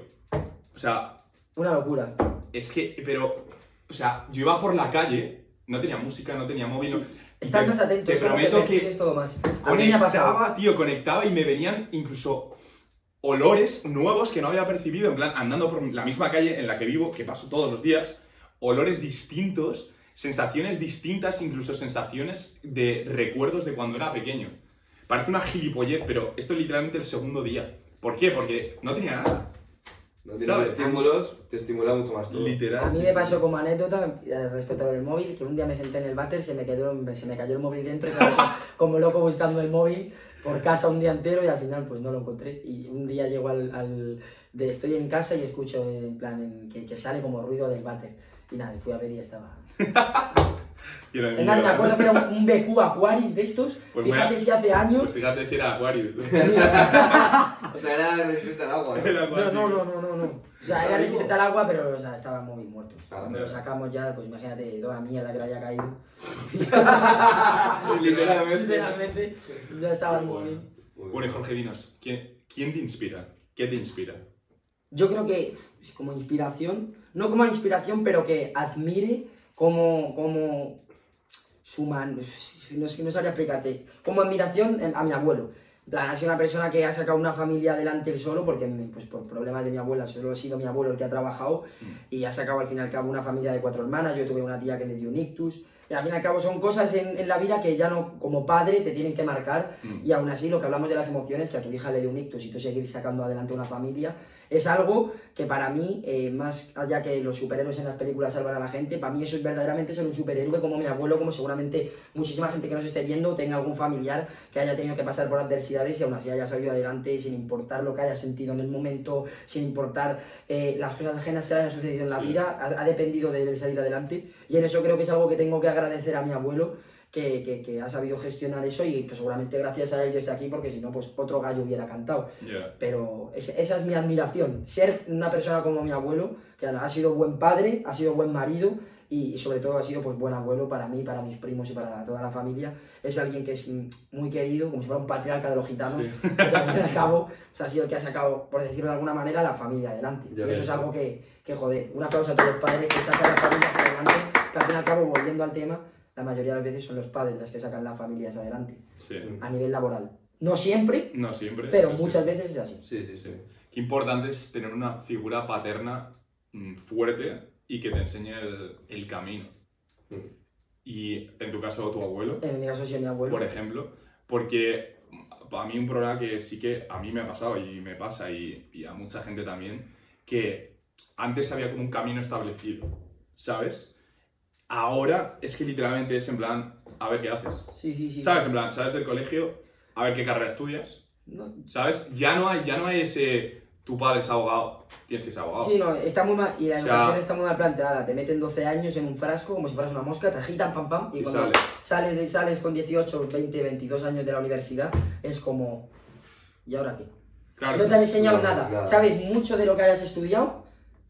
Speaker 2: o sea,
Speaker 1: Una locura.
Speaker 2: es que, pero, o sea, yo iba por la calle, no tenía música, no tenía móvil, no-
Speaker 1: Estás más atento,
Speaker 2: Te prometo que
Speaker 1: percibes todo más. A mí me ha pasado.
Speaker 2: tío, conectaba y me venían incluso olores nuevos que no había percibido, en plan, andando por la misma calle en la que vivo, que paso todos los días, olores distintos, sensaciones distintas, incluso sensaciones de recuerdos de cuando era pequeño. Parece una gilipollez, pero esto es literalmente el segundo día. ¿Por qué? Porque no tenía nada.
Speaker 3: No tienes
Speaker 2: ¿Sabes?
Speaker 3: estímulos, te estimula mucho más todo.
Speaker 2: Literal.
Speaker 1: A mí me pasó como anécdota eh, respecto a lo del móvil, que un día me senté en el váter, se me, quedó, se me cayó el móvil dentro, y claro, [laughs] como loco buscando el móvil por casa un día entero y al final pues no lo encontré. Y un día llego al, al- de estoy en casa y escucho en plan en- que, que sale como ruido del váter. Y nada, fui a ver y ya estaba. [laughs]
Speaker 2: Quiero
Speaker 1: Es más, me acuerdo que era un, un BQ Aquaris de estos,
Speaker 2: Pues
Speaker 1: fíjate
Speaker 2: mira,
Speaker 1: si hace años.
Speaker 2: Pues fíjate si era Aquarius. [laughs]
Speaker 3: O sea, era resistente al agua, ¿no?
Speaker 2: Era
Speaker 1: No,
Speaker 2: Aquarius.
Speaker 1: no, no, no, no, no. O sea, era resistente al agua, pero o sea, estaba el móvil muerto. Cuando lo sacamos ya, pues imagínate toda la mierda que le haya caído. [laughs]
Speaker 3: Literalmente.
Speaker 1: Literalmente, ya estaba el móvil.
Speaker 2: Bueno, y Jorge, dinos, ¿quién, quién te inspira? ¿Qué te inspira?
Speaker 1: Yo creo que como inspiración, no como inspiración, pero que admire como, como su man, no, sé, no sabría explicarte, como admiración a mi abuelo. Plan, ha sido una persona que ha sacado una familia adelante él solo, porque pues, por problemas de mi abuela solo ha sido mi abuelo el que ha trabajado, y ha sacado al fin y al cabo una familia de cuatro hermanas, yo tuve una tía que le dio un ictus, y al fin y al cabo son cosas en, en la vida que ya no, como padre, te tienen que marcar,
Speaker 2: Mm.
Speaker 1: y aún así lo que hablamos de las emociones, que a tu hija le dio un ictus y tú seguir sacando adelante una familia, es algo que para mí, eh, más allá que los superhéroes en las películas salvan a la gente, para mí eso es verdaderamente ser un superhéroe como mi abuelo, como seguramente muchísima gente que nos esté viendo tenga algún familiar que haya tenido que pasar por adversidades y aún así haya salido adelante sin importar lo que haya sentido en el momento, sin importar eh, las cosas ajenas que hayan sucedido en la
Speaker 2: Sí.
Speaker 1: vida, ha, ha dependido de él salir adelante y en eso creo que es algo que tengo que agradecer a mi abuelo que, que- que ha sabido gestionar eso y pues seguramente gracias a él yo estoy aquí porque si no pues otro gallo hubiera cantado.
Speaker 2: Ya.
Speaker 1: Pero es- esa es mi admiración, ser una persona como mi abuelo, que ha sido buen padre, ha sido buen marido y, y sobre todo ha sido pues buen abuelo para mí, para mis primos y para toda la familia. Es alguien que es muy querido, como si fuera un patriarca de los gitanos,
Speaker 2: Sí. [laughs]
Speaker 1: porque al fin y al cabo pues, ha sido el que ha sacado, por decirlo de alguna manera, la familia adelante.
Speaker 3: Ya
Speaker 1: y eso es algo que, que, joder, un aplauso a todos los padres que sacan las familias adelante, que al fin y al cabo, volviendo al tema, la mayoría de las veces son los padres los que sacan las familias adelante,
Speaker 2: Sí.
Speaker 1: a nivel laboral. No siempre,
Speaker 2: No siempre.
Speaker 1: pero
Speaker 2: eso sí.
Speaker 1: muchas veces es así.
Speaker 3: Sí, sí, sí.
Speaker 2: Qué importante es tener una figura paterna mm, fuerte y que te enseñe el, el camino.
Speaker 3: Mm.
Speaker 2: Y en tu caso, tu abuelo,
Speaker 1: En mi caso sí, mi abuelo.
Speaker 2: por ejemplo, porque para mí un problema que sí que a mí me ha pasado y me pasa y, y a mucha gente también, que antes había como un camino establecido, ¿sabes? Ahora es que literalmente es en plan, a ver qué haces.
Speaker 1: Sí, sí, sí.
Speaker 2: ¿Sabes? En plan, sales del colegio, a ver qué carrera estudias,
Speaker 1: No,
Speaker 2: ¿sabes? Ya no hay, ya no hay ese, tu padre es abogado, tienes que ser abogado.
Speaker 1: Sí, no, está muy mal, y la
Speaker 2: O sea-
Speaker 1: educación está muy mal planteada. Te meten 12 años en un frasco como si fueras una mosca, te agitan, pam, pam, y,
Speaker 2: Y
Speaker 1: cuando
Speaker 2: sales.
Speaker 1: sales, de- sales con 18, 20, 22 años de la universidad, es como, ¿y ahora qué?
Speaker 2: Claro,
Speaker 1: no te han enseñado
Speaker 3: no,
Speaker 1: nada.
Speaker 3: nada.
Speaker 1: Sabes mucho de lo que hayas estudiado,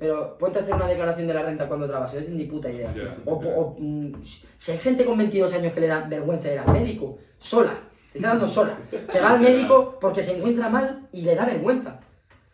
Speaker 1: pero ponte a hacer una declaración de la renta cuando trabajes, no tienes ni puta idea. O, mm, si hay gente con 22 años que le da vergüenza ir al médico, sola, te está dando sola, que va al [laughs] médico porque se encuentra mal y le da vergüenza.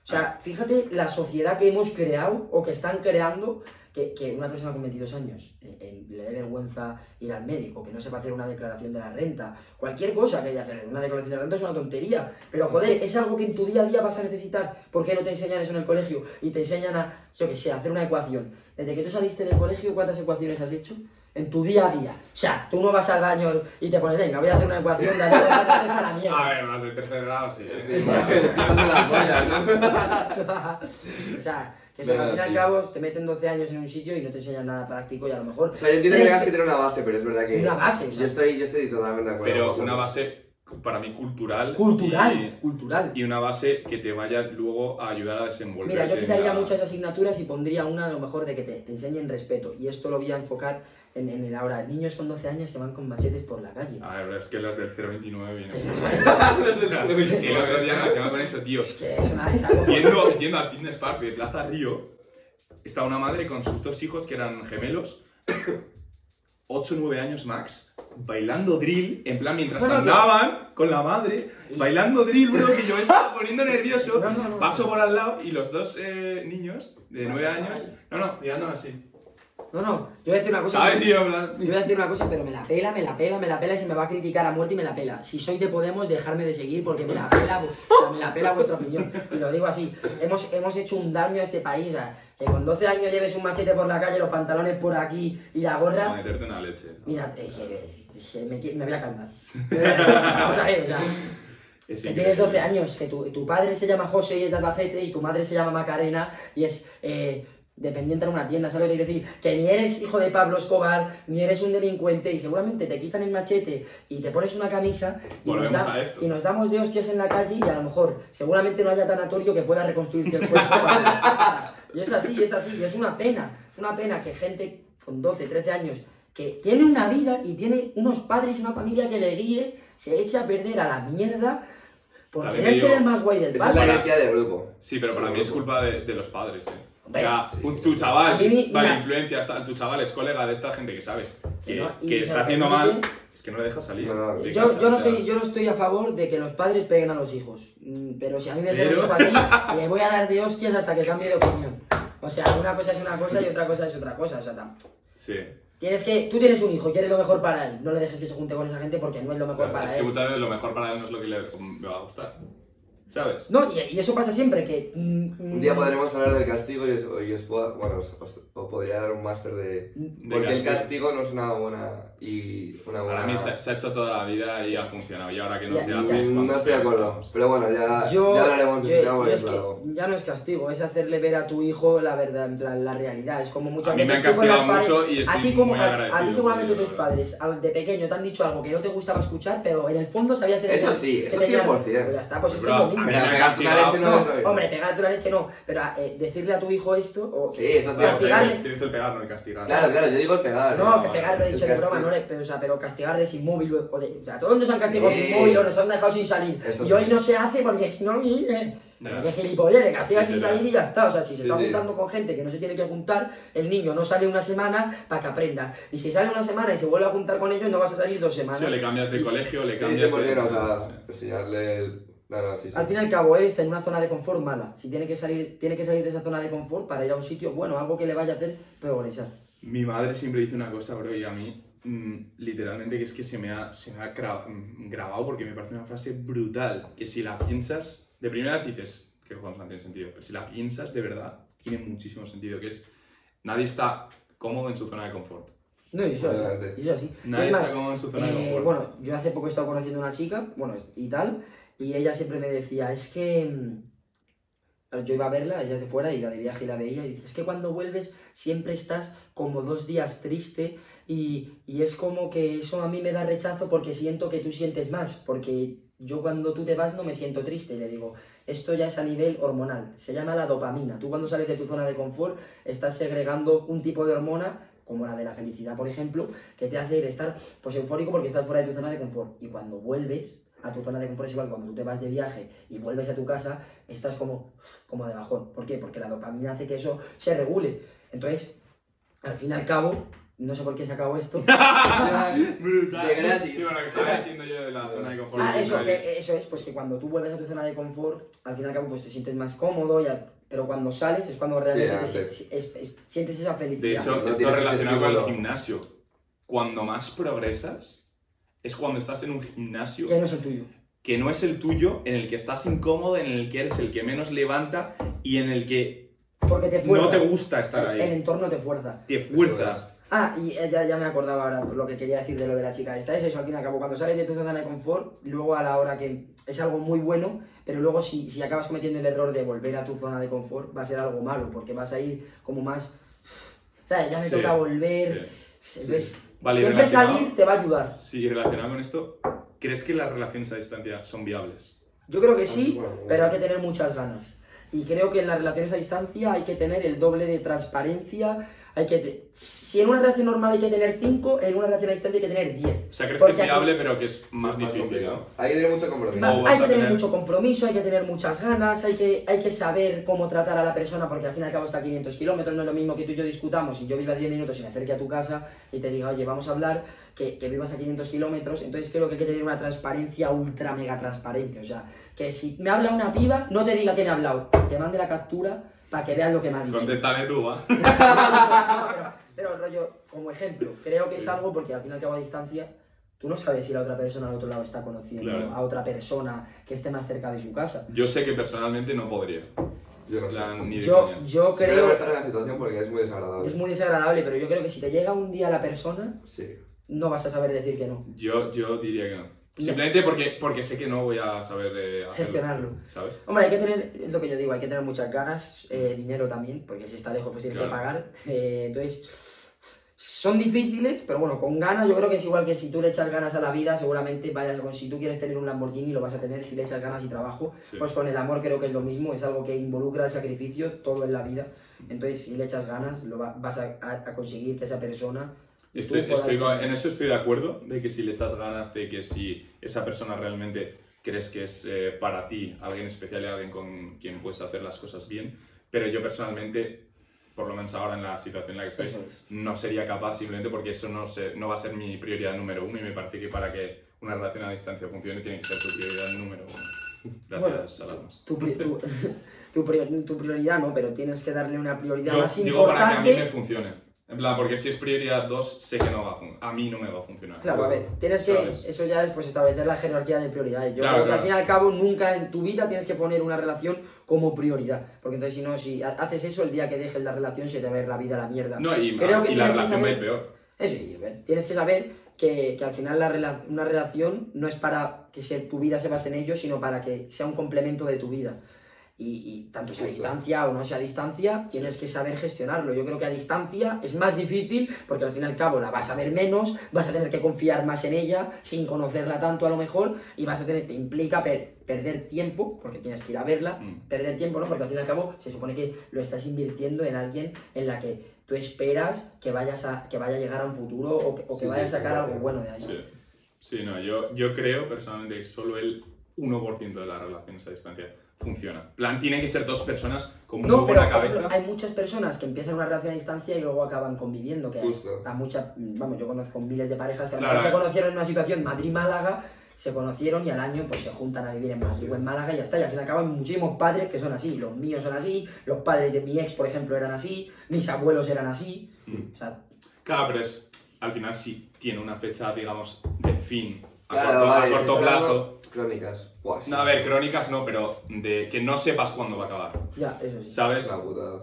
Speaker 1: O sea, fíjate la sociedad que hemos creado o que están creando que, que una persona con 22 años eh, eh, le dé vergüenza ir al médico, que no sepa hacer una declaración de la renta, cualquier cosa que haya que hacer una declaración de la renta es una tontería, pero joder, es algo que en tu día a día vas a necesitar, ¿por qué no te enseñan eso en el colegio? Y te enseñan a, yo que sé, a hacer una ecuación. Desde que tú saliste del colegio, ¿cuántas ecuaciones has hecho? En tu día a día. O sea, tú no vas al baño y te pones, venga, voy a hacer una ecuación de a la mierda.
Speaker 2: A ver, más de tercer grado, sí.
Speaker 3: Sí, más que estás en la polla, ¿no? [laughs]
Speaker 1: o sea, eso, al fin y al cabo te meten 12 años en un sitio y no te enseñan nada práctico y a lo mejor...
Speaker 3: O sea, yo entiendo que tengas que tener una base, pero es verdad que.
Speaker 1: Una base, o sea.
Speaker 3: Yo estoy, yo estoy totalmente de acuerdo.
Speaker 2: Pero una base para mí cultural.
Speaker 1: Cultural,
Speaker 2: y-
Speaker 1: cultural.
Speaker 2: Y, una base que te vaya luego a ayudar a desenvolver.
Speaker 1: Mira, yo quitaría muchas asignaturas y pondría una a lo mejor de que te, te enseñen respeto. Y esto lo voy a enfocar en, en el ahora. Niños con 12 años que van con machetes por la calle.
Speaker 2: A ver, es que las del 029 vienen. Que [laughs] el otro día me quedaba con eso, tío.
Speaker 1: que es una... Es algo...
Speaker 2: Yendo, yendo al fitness park de Plaza Río, está una madre con sus dos hijos que eran gemelos, 8 o 9 años max, bailando drill, en plan mientras
Speaker 1: Bueno, que-
Speaker 2: andaban con la madre, bailando drill, bro, que yo me [laughs] estaba poniendo nervioso.
Speaker 1: No, no, no.
Speaker 2: Paso por al lado y los dos eh, niños de 9 años, no, no, mirándome así.
Speaker 1: No, no, yo voy a decir una cosa...
Speaker 2: ¿Sabes? Y yo,
Speaker 1: Yo voy a decir una cosa, pero me la pela, me la pela, me la pela y se me va a criticar a muerte y me la pela. Si sois de Podemos, dejarme de seguir porque me la pela, o sea, me la pela vuestra opinión. Y lo digo así, hemos, hemos hecho un daño a este país. o sea, que con 12 años lleves un machete por la calle, los pantalones por aquí y la
Speaker 2: a
Speaker 1: gorra.
Speaker 2: meterte una leche.
Speaker 1: Mira, eh, me, voy a calmar. [laughs] Vamos a ver, o sea,
Speaker 2: Es
Speaker 1: que tienes 12 años, que tu, tu padre se llama José y es de Albacete y tu madre se llama Macarena y es eh, dependiente en una tienda, ¿sabes lo que quiero decir? Que ni eres hijo de Pablo Escobar, ni eres un delincuente y seguramente te quitan el machete y te pones una camisa y, nos, da-
Speaker 2: a esto.
Speaker 1: y nos damos de hostias en la calle y a lo mejor seguramente no haya tanatorio que pueda reconstruirte el cuerpo. [laughs] y es así, es así, y es una pena, es una pena que gente con 12, 13 años que tiene una vida y tiene unos padres y una familia que le guíe, se eche a perder a la mierda por querer ser el más guay del
Speaker 3: Esa es la
Speaker 1: barrio.
Speaker 3: identidad del grupo.
Speaker 2: Sí, pero para mí es
Speaker 3: grupo.
Speaker 2: culpa de, de los padres, eh. Un- tu chaval,
Speaker 1: mí
Speaker 2: vale,
Speaker 1: mira.
Speaker 2: influencia, está- tu chaval es colega de esta gente que sabes que,
Speaker 1: Que no,
Speaker 2: que está haciendo mal, es que no le dejas salir.
Speaker 3: No,
Speaker 2: de
Speaker 1: Yo,
Speaker 2: casa,
Speaker 1: yo, no
Speaker 2: o sea,
Speaker 1: soy, yo no estoy a favor de que los padres peguen a los hijos, Mm, pero si a mí me sale un hijo [laughs] así, le voy a dar de hostias hasta que cambie de opinión. O sea, una cosa es una cosa y otra cosa es otra cosa. O sea, tam-
Speaker 2: Sí.
Speaker 1: tienes que, tú tienes un hijo, quieres lo mejor para él, no le dejes que se junte con esa gente porque no es lo mejor
Speaker 2: Claro,
Speaker 1: para
Speaker 2: es que
Speaker 1: él.
Speaker 2: muchas veces lo mejor para él no es lo que le, me va a gustar. ¿Sabes?
Speaker 1: No, y, y eso pasa siempre, que... mm,
Speaker 3: Un día podremos hablar del castigo y os, y os puedo- bueno, os, os- os podría dar un máster de...
Speaker 2: De
Speaker 3: Porque el
Speaker 2: castigo.
Speaker 3: castigo no es una buena... Y una buena...
Speaker 2: Para mí se, se ha hecho toda la vida y ha funcionado. Y ahora que no
Speaker 1: Ya,
Speaker 2: se hace
Speaker 3: Mm, No estoy de acuerdo. Pero bueno, ya,
Speaker 1: Yo,
Speaker 3: ya hablaremos de
Speaker 1: yo- yo es que ya no es castigo, es hacerle ver a tu hijo la verdad, en plan, la realidad. Es como muchas
Speaker 2: A mí me
Speaker 1: veces
Speaker 2: han castigado mucho y
Speaker 1: a
Speaker 2: estoy
Speaker 1: ti como
Speaker 2: muy
Speaker 1: a, a
Speaker 2: agradecido
Speaker 1: ti seguramente tus padres al- de pequeño te han dicho algo que no te gustaba escuchar, pero en el fondo sabías que
Speaker 3: Eso sí, eso
Speaker 1: tenías-
Speaker 3: 100%.
Speaker 1: Pues ya está, pues es que
Speaker 3: Pero una
Speaker 2: castigado.
Speaker 3: leche no,
Speaker 1: hombre, pegarte una leche no, pero eh, decirle a tu hijo esto o
Speaker 3: Sí, eso es
Speaker 1: castigarle-
Speaker 2: tienes- el pegar, no el castigar.
Speaker 3: Claro, claro, yo digo el pegar.
Speaker 1: No, que pegar lo he dicho de broma, no le, pero, o sea, pero castigarle sin móvil o de, o sea, todos nos han castigado
Speaker 3: Sí.
Speaker 1: sin móvil o nos han dejado sin salir.
Speaker 3: Eso
Speaker 1: y
Speaker 3: sí.
Speaker 1: hoy no se hace porque si no, eh,
Speaker 2: Ya.
Speaker 1: qué gilipollas, le castigas
Speaker 2: Sí,
Speaker 1: sin salir y ya está. O sea, si se
Speaker 3: Sí,
Speaker 1: está
Speaker 3: sí.
Speaker 1: juntando con gente que no se tiene que juntar, el niño no sale una semana para que aprenda. Y si sale una semana y se vuelve a juntar con ellos, no vas a salir dos semanas.
Speaker 2: Sí, o le cambias de colegio, le
Speaker 3: Sí,
Speaker 2: cambias
Speaker 3: 100%,
Speaker 2: de...
Speaker 3: o sea, enseñarle el... No, no, sí, sí.
Speaker 1: Al fin y al cabo, él está en una zona de confort mala. Si tiene que salir, tiene que salir de esa zona de confort para ir a un sitio bueno, algo que le vaya a hacer progresar.
Speaker 2: Mi madre siempre dice una cosa, bro, y a mí, mm, literalmente, que es que se me ha, se me ha mm, grabado porque me parece una frase brutal. Que si la piensas, de primera vez dices, que cojones no tiene sentido, pero si la piensas de verdad, tiene muchísimo sentido, que es, nadie está cómodo en su zona de confort.
Speaker 1: No, y eso es así. Y eso es así.
Speaker 2: Nadie
Speaker 1: Es más,
Speaker 2: está cómodo en su zona de
Speaker 1: Eh,
Speaker 2: confort.
Speaker 1: bueno, yo hace poco he estado conociendo a una chica, bueno, y tal, y ella siempre me decía, es que... mm, Yo iba a verla, ella de fuera, iba de viaje y la veía, y dice, es que cuando vuelves siempre estás como dos días triste y, y es como que eso a mí me da rechazo porque siento que tú sientes más, porque yo cuando tú te vas no me siento triste, y le digo, esto ya es a nivel hormonal, se llama la dopamina, tú cuando sales de tu zona de confort estás segregando un tipo de hormona como la de la felicidad, por ejemplo, que te hace estar pues eufórico porque estás fuera de tu zona de confort. Y cuando vuelves a tu zona de confort es igual cuando tú te vas de viaje y vuelves a tu casa, estás como, como de bajón. ¿Por qué? Porque la dopamina hace que eso se regule. Entonces, al fin y al cabo, no sé por qué se acabó esto. [laughs]
Speaker 2: Brutal.
Speaker 3: De gratis.
Speaker 2: Sí, bueno, lo que estaba diciendo yo de la zona de confort.
Speaker 1: Ah, eso, que, eso es, pues que cuando tú vuelves a tu zona de confort, al fin y al cabo pues te sientes más cómodo, y al- pero cuando sales es cuando realmente te
Speaker 3: antes.
Speaker 1: si- es- es- sientes esa felicidad.
Speaker 2: De hecho, esto relacionado con el gimnasio. Cuando más progresas es cuando estás en un gimnasio
Speaker 1: que no es el tuyo.
Speaker 2: que no es el tuyo, en el que estás incómodo, en el que eres el que menos levanta y en el que
Speaker 1: Porque te fuerza.
Speaker 2: no te gusta estar
Speaker 1: El, el
Speaker 2: ahí.
Speaker 1: entorno te fuerza.
Speaker 2: Te fuerza.
Speaker 1: Ah, y eh, ya, ya me acordaba ahora lo que quería decir de lo de la chica esta. Es eso, al fin y al cabo, cuando sales de tu zona de confort, luego a la hora que es algo muy bueno, pero luego si, si acabas cometiendo el error de volver a tu zona de confort, va a ser algo malo, porque vas a ir como más... ¿Sabes? Ya me
Speaker 2: Sí,
Speaker 1: toca volver.
Speaker 2: sí.
Speaker 1: Entonces,
Speaker 2: Vale,
Speaker 1: siempre salir te va a ayudar.
Speaker 2: Sí, relacionado con esto, ¿crees que las relaciones a distancia son viables?
Speaker 1: Yo creo que sí,
Speaker 3: Bueno, bueno.
Speaker 1: pero hay que tener muchas ganas. Y creo que en las relaciones a distancia hay que tener el doble de transparencia. Hay que Si en una relación normal hay que tener 5, en una relación a distancia hay que tener 10.
Speaker 2: O sea, ¿crees
Speaker 1: Porque
Speaker 2: que es
Speaker 1: aquí-
Speaker 2: viable pero que es más
Speaker 3: Es
Speaker 2: difícil,
Speaker 3: complicado.
Speaker 2: ¿no?
Speaker 3: Hay que tener mucho compromiso.
Speaker 1: Va- hay que tener
Speaker 2: tener-
Speaker 1: mucho compromiso, hay que tener muchas ganas, hay que, hay que saber cómo tratar a la persona, porque al fin y al cabo está a 500 kilómetros, no es lo mismo que tú y yo discutamos y yo viva 10 minutos y me acerque a tu casa y te diga, oye, vamos a hablar, que, que vivas a 500 kilómetros, entonces creo que hay que tener una transparencia ultra mega transparente, o sea, que si me habla una piba, no te diga que me ha hablado, te mande la captura para que veas lo que me ha dicho.
Speaker 2: Contéstale tú, ¿va? [laughs]
Speaker 1: No, pero, pero rollo, como ejemplo, creo que es algo porque al fin y al cabo a distancia, tú no sabes si la otra persona al otro lado está conociendo
Speaker 2: Claro.
Speaker 1: a otra persona que esté más cerca de su casa.
Speaker 2: Yo sé que personalmente no podría.
Speaker 3: Yo no
Speaker 2: plan, ni de
Speaker 1: Yo, yo
Speaker 3: Creo estar en la situación porque es muy desagradable.
Speaker 1: es muy desagradable, pero yo creo que si te llega un día la persona,
Speaker 3: Sí.
Speaker 1: no vas a saber decir que no.
Speaker 2: Yo, yo diría que no. Simplemente porque, porque sé que no voy a saber eh, hacerlo,
Speaker 1: Gestionarlo.
Speaker 2: ¿Sabes?
Speaker 1: Hombre, hay que tener, es lo que yo digo, hay que tener muchas ganas, eh, dinero también, porque si está lejos pues tienes que
Speaker 2: Claro.
Speaker 1: pagar. Eh, entonces, son difíciles, pero bueno, con ganas yo creo que es igual que si tú le echas ganas a la vida, seguramente vayas con, si tú quieres tener un Lamborghini lo vas a tener si le echas ganas y trabajo.
Speaker 2: Sí.
Speaker 1: Pues con el amor creo que es lo mismo, es algo que involucra el sacrificio todo en la vida. Entonces, si le echas ganas, lo va- vas a- a conseguir que esa persona...
Speaker 2: Estoy, estoy en eso estoy de acuerdo, de que si le echas ganas, de que si esa persona realmente crees que es eh, para ti alguien especial y alguien con quien puedes hacer las cosas bien, pero yo personalmente, por lo menos ahora en la situación en la que estoy,
Speaker 1: es.
Speaker 2: no sería capaz simplemente porque eso no, se- no va a ser mi prioridad número uno y me parece que para que una relación a distancia funcione tiene que ser tu prioridad número uno. Gracias,
Speaker 1: Bueno,
Speaker 2: Alamas.
Speaker 1: Tu, tu, [laughs] tu prior- tu prioridad no, pero tienes que darle una prioridad
Speaker 2: Yo
Speaker 1: más
Speaker 2: digo para que a mí me funcione. En plan, porque si es prioridad 2, sé que no va a funcionar. A mí no me va a funcionar.
Speaker 1: Claro, a ver, tienes que,
Speaker 2: ¿Sabes?
Speaker 1: eso ya es pues establecer la jerarquía de prioridades. Yo
Speaker 2: Claro,
Speaker 1: creo que
Speaker 2: claro.
Speaker 1: al fin y al cabo nunca en tu vida tienes que poner una relación como prioridad. Porque entonces si no, si ha- haces eso, el día que dejes la relación se te va a ir la vida a la mierda.
Speaker 2: No, y,
Speaker 1: Creo que
Speaker 2: y la relación va a ir peor.
Speaker 1: Eso a ver, tienes que saber que, que al final la rela- una relación no es para que se- tu vida se base en ello, sino para que sea un complemento de tu vida. Y, y tanto sea a distancia o no sea a distancia, tienes que saber gestionarlo. Yo creo que a distancia es más difícil porque al fin y al cabo la vas a ver menos, vas a tener que confiar más en ella, sin conocerla tanto a lo mejor, y vas a tener, te implica per- perder tiempo, porque tienes que ir a verla,
Speaker 2: Mm.
Speaker 1: perder tiempo, ¿no? Porque al fin y al cabo se supone que lo estás invirtiendo en alguien en la que tú esperas que vayas a que vaya a llegar a un futuro o que, o que
Speaker 3: Sí,
Speaker 1: vaya
Speaker 3: sí,
Speaker 1: a sacar algo
Speaker 3: 100%.
Speaker 1: bueno de ahí.
Speaker 2: Sí, sí no, yo, yo creo personalmente que solo el 1% de las relaciones a distancia funciona. Plan, tienen que ser dos personas con muy
Speaker 1: No, pero
Speaker 2: buena
Speaker 1: ejemplo,
Speaker 2: cabeza.
Speaker 1: hay muchas personas que empiezan una relación a distancia y luego acaban conviviendo. Que
Speaker 3: Justo.
Speaker 1: a muchas, vamos, yo conozco miles de parejas que
Speaker 2: Claro,
Speaker 1: se
Speaker 2: eh.
Speaker 1: conocieron en una situación Madrid-Málaga, se conocieron y al año pues se juntan a vivir en Madrid o en Málaga y ya está. Y al fin hay muchísimos padres que son así. Los míos son así, los padres de mi ex, por ejemplo, eran así, mis abuelos eran así.
Speaker 2: Mm.
Speaker 1: O sea,
Speaker 2: Claro, pero es, al final sí tiene una fecha, digamos, de fin a
Speaker 3: Claro,
Speaker 2: corto, a
Speaker 3: vale,
Speaker 2: corto
Speaker 3: estoy
Speaker 2: plazo.
Speaker 3: Crónicas. Buah, sí.
Speaker 2: No, a ver, crónicas no, pero de que no sepas cuándo va a acabar.
Speaker 1: ya, eso sí.
Speaker 3: Es
Speaker 2: ¿Sabes?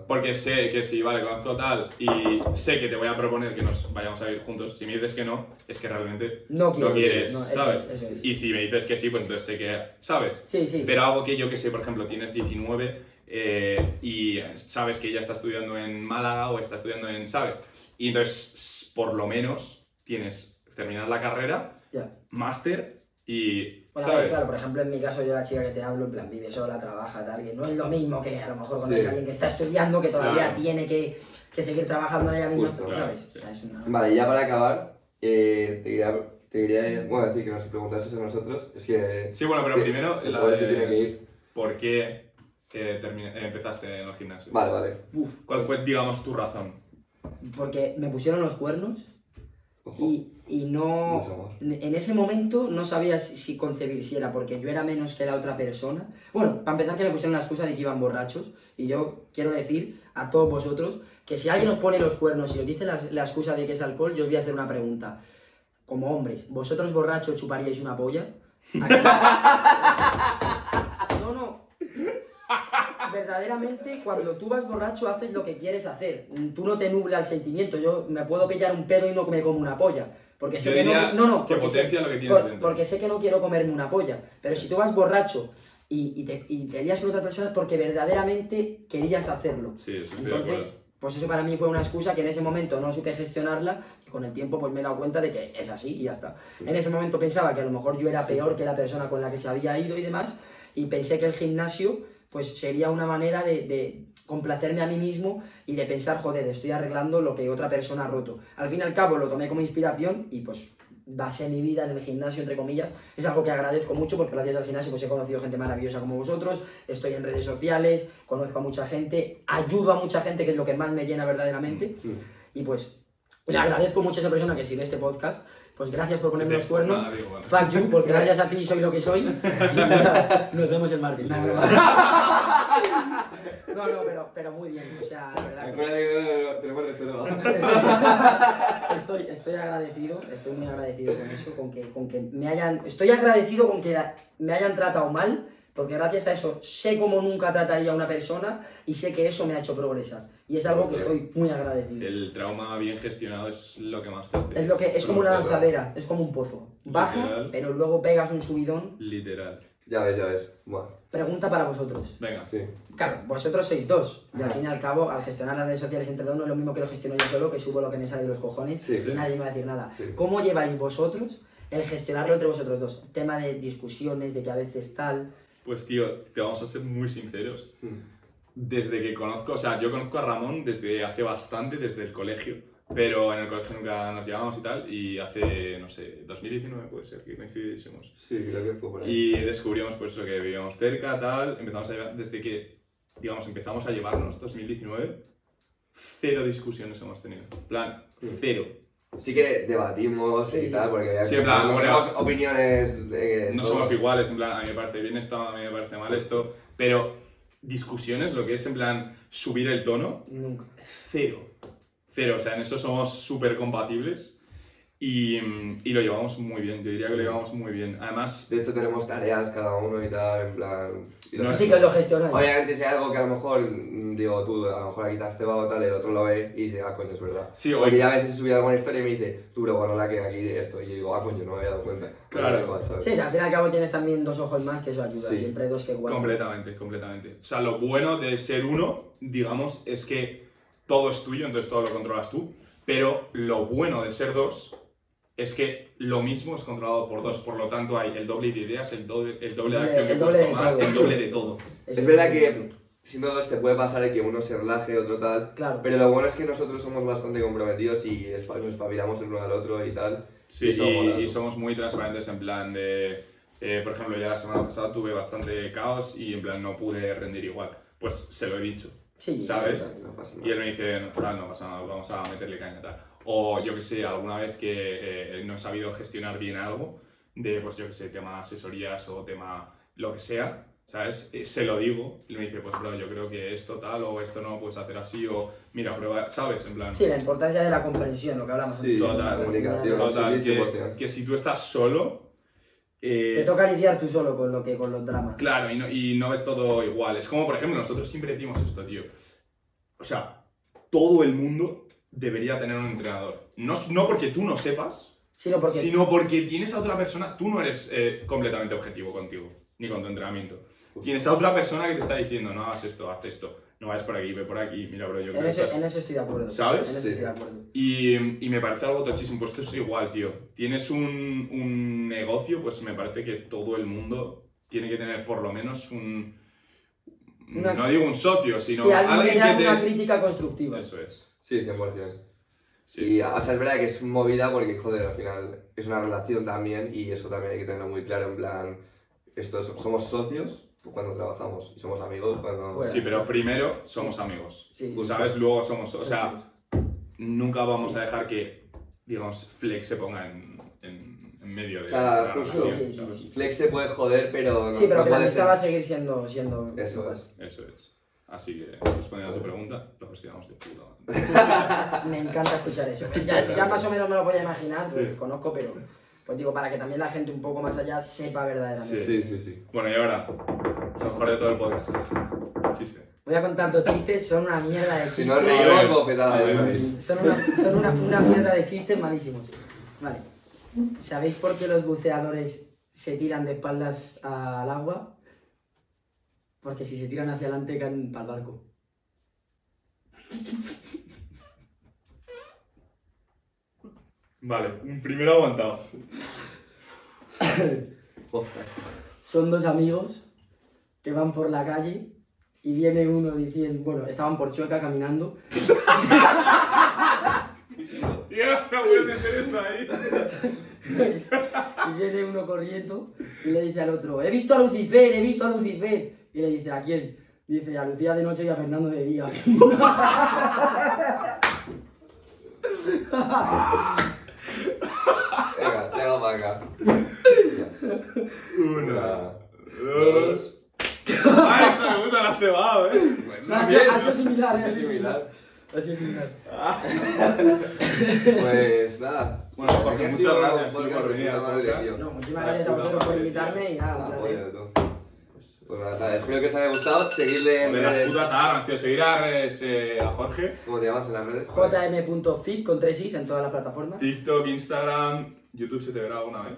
Speaker 2: Porque sé que si, vale, conozco tal y sé que te voy a proponer que nos vayamos a vivir juntos, si me dices que no, es que realmente
Speaker 1: No quieres,
Speaker 2: no quieres,
Speaker 1: no, eso
Speaker 2: ¿sabes?
Speaker 1: es, eso es.
Speaker 2: Y si me dices que sí, pues entonces sé que, ¿sabes?
Speaker 1: Sí, sí.
Speaker 2: Pero algo que yo que sé, por ejemplo, tienes 19 eh, y sabes que ella está estudiando en Málaga o está estudiando en, ¿sabes? Y entonces, por lo menos, tienes terminar la carrera,
Speaker 1: Ya.
Speaker 2: máster y,
Speaker 1: Bueno,
Speaker 2: ¿sabes?
Speaker 1: claro, por ejemplo, en mi caso, yo la chica que te hablo, en plan, vive sola, trabaja, tal, que no es lo mismo que a lo mejor cuando
Speaker 3: Sí.
Speaker 1: hay alguien que está estudiando, que todavía
Speaker 2: Claro.
Speaker 1: tiene que, que seguir trabajando en ella misma,
Speaker 3: Justo,
Speaker 1: ¿sabes?
Speaker 2: claro, sí.
Speaker 1: O sea, una-
Speaker 3: Vale, ya para acabar, eh, te, quería, te diría, bueno, decir que nos preguntases a nosotros, es que...
Speaker 2: Sí, bueno, pero
Speaker 3: que-
Speaker 2: primero la de-
Speaker 3: tiene que ir.
Speaker 2: ¿Por qué eh, eh, empezaste en el gimnasio?
Speaker 3: Vale, vale.
Speaker 1: Uf,
Speaker 2: ¿Cuál fue, digamos, tu razón?
Speaker 1: porque me pusieron los cuernos. Y, y no... En ese momento no sabía si, si concebir si era porque yo era menos que la otra persona. Bueno, para empezar que me pusieron la excusa de que iban borrachos. Y yo quiero decir a todos vosotros que si alguien os pone los cuernos y os dice la, la excusa de que es alcohol, yo os voy a hacer una pregunta. Como hombres, ¿vosotros borrachos chuparíais una polla? [laughs] [laughs] ¿A qué no? No, no. Verdaderamente, cuando tú vas borracho, haces lo que quieres hacer. Tú no te nubla el sentimiento. Yo me puedo pillar un pedo y no me como una polla. Porque sé que no, no, no,
Speaker 2: que
Speaker 1: porque sé-
Speaker 2: potencia lo que tienes
Speaker 1: por-
Speaker 2: dentro.
Speaker 1: porque sé que no quiero comerme una polla. Pero si tú vas borracho y, y te, y te lías con otra persona es porque verdaderamente querías hacerlo.
Speaker 2: Sí, eso estoy de acuerdo.
Speaker 1: Entonces, pues eso para mí fue una excusa que en ese momento no supe gestionarla y con el tiempo pues me he dado cuenta de que es así y ya está. En ese momento pensaba que a lo mejor yo era peor que la persona con la que se había ido y demás y pensé que el gimnasio pues sería una manera de, de complacerme a mí mismo y de pensar, joder, estoy arreglando lo que otra persona ha roto. Al fin y al cabo lo tomé como inspiración y pues basé mi vida en el gimnasio, entre comillas. Es algo que agradezco mucho porque gracias al gimnasio pues he conocido gente maravillosa como vosotros, estoy en redes sociales, conozco a mucha gente, ayudo a mucha gente, que es lo que más me llena verdaderamente.
Speaker 3: Mm.
Speaker 1: Y pues le agradezco mucho a esa persona que si ve este podcast, pues gracias por ponerme los cuernos.
Speaker 2: Nada, digo, bueno.
Speaker 1: Fuck you, porque [laughs] gracias a ti soy lo que soy. [laughs] Nos vemos el martes. No, no, pero, pero muy bien. O sea, la verdad. que-
Speaker 3: Acuérdate tenemos reserva. [laughs]
Speaker 1: Estoy, estoy agradecido, estoy muy agradecido con eso, con que, con que me hayan. Estoy agradecido con que me hayan tratado mal, porque gracias a eso sé cómo nunca trataría a una persona y sé que eso me ha hecho progresar. Y es algo que estoy muy agradecido.
Speaker 2: El trauma bien gestionado es lo que más te hace.
Speaker 1: Es lo que es como una lanzadera, es como un pozo. Baja,
Speaker 2: Literal.
Speaker 1: pero luego pegas un subidón.
Speaker 2: Literal.
Speaker 3: Ya ves, ya ves. Bueno,
Speaker 1: Pregunta para vosotros.
Speaker 2: Venga.
Speaker 3: sí.
Speaker 1: Claro, vosotros sois dos. Y al fin y al cabo, al gestionar las redes sociales entre dos, no es lo mismo que lo gestiono yo solo, que subo lo que me sale de los cojones
Speaker 3: Sí,
Speaker 1: y
Speaker 3: sí.
Speaker 1: nadie me va a decir nada.
Speaker 3: Sí.
Speaker 1: ¿Cómo lleváis vosotros el gestionarlo entre vosotros dos? Tema de discusiones, de que a veces tal.
Speaker 2: Pues tío, te vamos a ser muy sinceros.
Speaker 3: Mm.
Speaker 2: Desde que conozco, o sea, yo conozco a Ramón desde hace bastante, desde el colegio. Pero en el colegio nunca nos llevábamos y tal. Y hace, no sé, 2019 puede ser que coincidísemos.
Speaker 3: Sí, creo que fue por ahí.
Speaker 2: Y descubrimos pues eso, que vivíamos cerca, tal. Empezamos a llevar, desde que, digamos, empezamos a llevarnos 2019, cero discusiones hemos tenido. En plan, cero.
Speaker 3: Sí que debatimos y tal, porque
Speaker 2: Sí, en plan, bueno,
Speaker 3: tenemos opiniones de
Speaker 2: No
Speaker 3: todo.
Speaker 2: somos iguales, en plan, a mí me parece bien esto, a mí me parece mal esto. Pero discusiones, lo que es en plan subir el tono,
Speaker 1: Nunca.
Speaker 2: cero. Cero, o sea, en eso somos súper compatibles y, y lo llevamos muy bien, yo diría que lo llevamos muy bien. Además,
Speaker 3: De hecho, tenemos tareas cada uno y tal, en plan... y lo
Speaker 2: No,
Speaker 1: Así que lo gestionáis.
Speaker 3: Obviamente, si hay algo que a lo mejor, mm, digo, tú a lo mejor aquí te has cebado o tal, el otro lo ve y dice, ah, coño, es verdad.
Speaker 2: Sí,
Speaker 3: Porque ya a veces subido alguna historia y me dice, tú, pero bueno, la que aquí esto, y yo digo, ah, coño, no me había dado cuenta.
Speaker 2: Claro.
Speaker 3: Igual, ¿sabes?
Speaker 1: Sí, al fin y al cabo tienes también dos ojos más, que eso ayuda.
Speaker 3: Sí.
Speaker 1: Siempre dos que guardan.
Speaker 2: completamente, completamente. O sea, lo bueno de ser uno, digamos, es que todo es tuyo, entonces todo lo controlas tú. Pero lo bueno de ser dos es que lo mismo es controlado por dos. Por lo tanto, hay el doble de ideas, el doble, el doble de
Speaker 1: El
Speaker 2: acción que
Speaker 1: doble
Speaker 2: puedes
Speaker 1: de
Speaker 2: tomar, el doble de todo.
Speaker 3: Es verdad que siendo dos te puede pasar que uno se relaje, otro tal,
Speaker 1: Claro.
Speaker 3: pero lo bueno es que nosotros somos bastante comprometidos y nos espabilamos el uno al otro y tal.
Speaker 2: Sí,
Speaker 3: Y
Speaker 2: y, y somos muy transparentes en plan de, eh, por ejemplo, ya la semana pasada tuve bastante caos y en plan no pude rendir igual. Pues se lo he dicho.
Speaker 1: Sí,
Speaker 2: ¿sabes?
Speaker 3: No pasa
Speaker 2: Y él me dice, no, no pasa nada, vamos a meterle caña tal. O yo que sé, alguna vez que eh, no he sabido gestionar bien algo, de pues yo que sé, tema asesorías o tema lo que sea, ¿sabes? Eh, se lo digo y me dice, pues bro, yo creo que esto tal o esto no puedes hacer así o mira, prueba, ¿sabes? En plan,
Speaker 1: Sí, la importancia de la comprensión, lo que hablamos
Speaker 3: Sí,
Speaker 1: antes.
Speaker 2: total,
Speaker 3: comunicación,
Speaker 2: total,
Speaker 3: sí, sí,
Speaker 2: que,
Speaker 3: 100%.
Speaker 2: que si tú estás solo... eh,
Speaker 1: Te toca lidiar tú solo con, lo que, con los dramas.
Speaker 2: Claro, y no, y no ves todo igual. Es como, por ejemplo, nosotros siempre decimos esto, tío. O sea, todo el mundo debería tener un entrenador. No, no porque tú no sepas,
Speaker 1: Sino porque
Speaker 2: sino porque tienes a otra persona. Tú no eres eh, completamente objetivo contigo, ni con tu entrenamiento. Tienes a otra persona que te está diciendo, no hagas esto, haz esto, no vayas por aquí, ve por aquí, mira, bro, yo creo
Speaker 1: en
Speaker 2: que
Speaker 1: eso,
Speaker 2: estás-
Speaker 1: en eso estoy de acuerdo.
Speaker 2: ¿Sabes?
Speaker 1: En eso
Speaker 3: Sí.
Speaker 1: estoy de acuerdo.
Speaker 2: Y, y me parece algo tochísimo, pues esto es igual, tío. Tienes un, un negocio, pues me parece que todo el mundo tiene que tener por lo menos un...
Speaker 1: Una-
Speaker 2: No digo un socio, sino
Speaker 1: Sí, alguien, que te haga
Speaker 2: te-
Speaker 1: una crítica constructiva.
Speaker 2: Eso es.
Speaker 3: Sí, 100%.
Speaker 2: Sí.
Speaker 3: Y, o sea, es verdad que es movida porque, joder, al final es una relación también y eso también hay que tenerlo muy claro, en plan, esto es- somos socios cuando trabajamos y somos amigos cuando...
Speaker 1: Fuera.
Speaker 2: Sí, pero primero somos amigos.
Speaker 1: Sí.
Speaker 2: ¿Sabes? Luego somos. O sea, nunca vamos a dejar que, digamos, Flex se ponga en, en, en medio de
Speaker 3: O sea,
Speaker 2: la
Speaker 3: justo.
Speaker 2: relación,
Speaker 1: Sí, sí,
Speaker 2: ¿sabes?
Speaker 1: sí.
Speaker 3: Flex se puede joder, pero no,
Speaker 1: Sí, pero
Speaker 3: no
Speaker 1: la amistad
Speaker 3: ser-
Speaker 1: va a seguir siendo... siendo
Speaker 3: Eso es.
Speaker 2: Eso es. Así que, respondiendo a tu pregunta, lo gestionamos de puta madre. [laughs]
Speaker 1: Me encanta escuchar eso. Ya, ya más o menos me lo podía imaginar,
Speaker 2: Sí.
Speaker 1: porque conozco, pero pues digo, para que también la gente un poco más allá sepa verdaderamente.
Speaker 3: Sí, sí, sí.
Speaker 2: Bueno, y ahora, lo mejor de todo el podcast. Chiste.
Speaker 1: Voy a contar dos chistes, son una mierda de
Speaker 3: Si
Speaker 1: chistes.
Speaker 3: no
Speaker 2: A ver.
Speaker 3: reímos, bofetada
Speaker 2: A
Speaker 3: país.
Speaker 1: Son, una, son una, una mierda de chistes malísimos. Vale. ¿Sabéis por qué los buceadores se tiran de espaldas al agua? Porque si se tiran hacia adelante caen para el barco.
Speaker 2: Vale, primero aguantado.
Speaker 1: Son dos amigos que van por la calle y viene uno diciendo, bueno, estaban por Chueca caminando
Speaker 2: Tío, no puedes meter eso ahí. [laughs]
Speaker 1: y viene uno corriendo y le dice al otro, he visto a Lucifer, he visto a Lucifer. Y le dice, ¿a quién? Dice, a Lucía de noche y a Fernando de día. [laughs]
Speaker 3: Venga, venga para acá.
Speaker 2: Una, dos. ¡Ay, esa me gusta la cebado, eh!
Speaker 1: Ha sido, ha sido similar, ¿eh?
Speaker 3: Es similar.
Speaker 1: Ha sido similar.
Speaker 3: Pues nada.
Speaker 2: Bueno,
Speaker 3: Ha
Speaker 2: muchas
Speaker 3: sido
Speaker 2: gracias, por venir
Speaker 3: madre,
Speaker 2: podcast.
Speaker 3: tío.
Speaker 1: No, muchísimas
Speaker 2: Ah,
Speaker 1: gracias a vosotros por invitarme y nada, un
Speaker 3: Ah,
Speaker 1: placer.
Speaker 3: joder, tú. Pues nada, espero que os haya gustado. Seguirle en
Speaker 2: De las
Speaker 3: redes.
Speaker 2: putas armas, tío. Seguir a, redes, eh, a Jorge.
Speaker 3: ¿Cómo te llamas en las redes?
Speaker 1: jm.fit con tres is en todas las plataformas.
Speaker 2: TikTok, Instagram, YouTube se te verá alguna vez.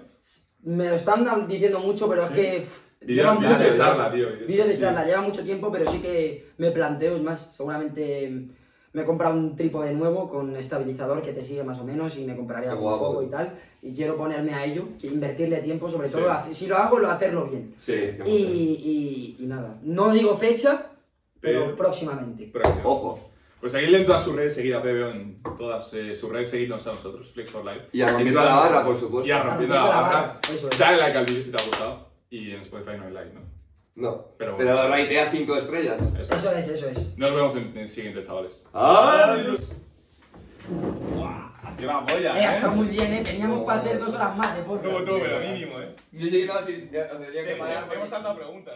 Speaker 1: Me lo están diciendo mucho, pero
Speaker 2: Sí.
Speaker 1: es que pff,
Speaker 2: Vídeos
Speaker 1: lleva
Speaker 2: vídeos
Speaker 1: mucho
Speaker 2: de charla, tío.
Speaker 1: Vídeos de
Speaker 2: Sí.
Speaker 1: charla, lleva mucho tiempo, pero sí que me planteo, es más, seguramente me he comprado un trípode nuevo con estabilizador que te sigue más o menos y me compraría
Speaker 3: Qué
Speaker 1: algún foco y tal. Y quiero ponerme a ello, que invertirle tiempo, sobre todo, si lo hago, lo hacerlo bien.
Speaker 3: Sí,
Speaker 1: Y, y- y nada, no digo fecha, pero
Speaker 2: Pero-
Speaker 1: próximamente.
Speaker 2: Próximo.
Speaker 3: Ojo.
Speaker 2: Pues seguidle en todas sus redes, seguid a PBO en todas eh, sus redes, seguidnos a nosotros, Flex for Life.
Speaker 3: Y a Rompiendo la Barra, por supuesto.
Speaker 2: Y a Rompiendo la Barra.
Speaker 1: Barra, eso es.
Speaker 2: Dale like al vídeo si te ha gustado. Y en Spotify no hay like, ¿no?
Speaker 3: No.
Speaker 2: Pero
Speaker 3: Pero,
Speaker 2: bueno.
Speaker 3: raitea 5 estrellas.
Speaker 2: Eso.
Speaker 1: Eso es, eso es.
Speaker 2: Nos vemos en el siguiente, chavales.
Speaker 3: ¡Adiós!
Speaker 2: Sido una polla,
Speaker 1: Eh, está muy bien, eh. Teníamos para hacer dos horas más de podcast.
Speaker 2: Tú, tú, pero mínimo, eh.
Speaker 3: Sí, sí, no, sí, ya, os tendría que pagar.
Speaker 2: Hemos saltado preguntas.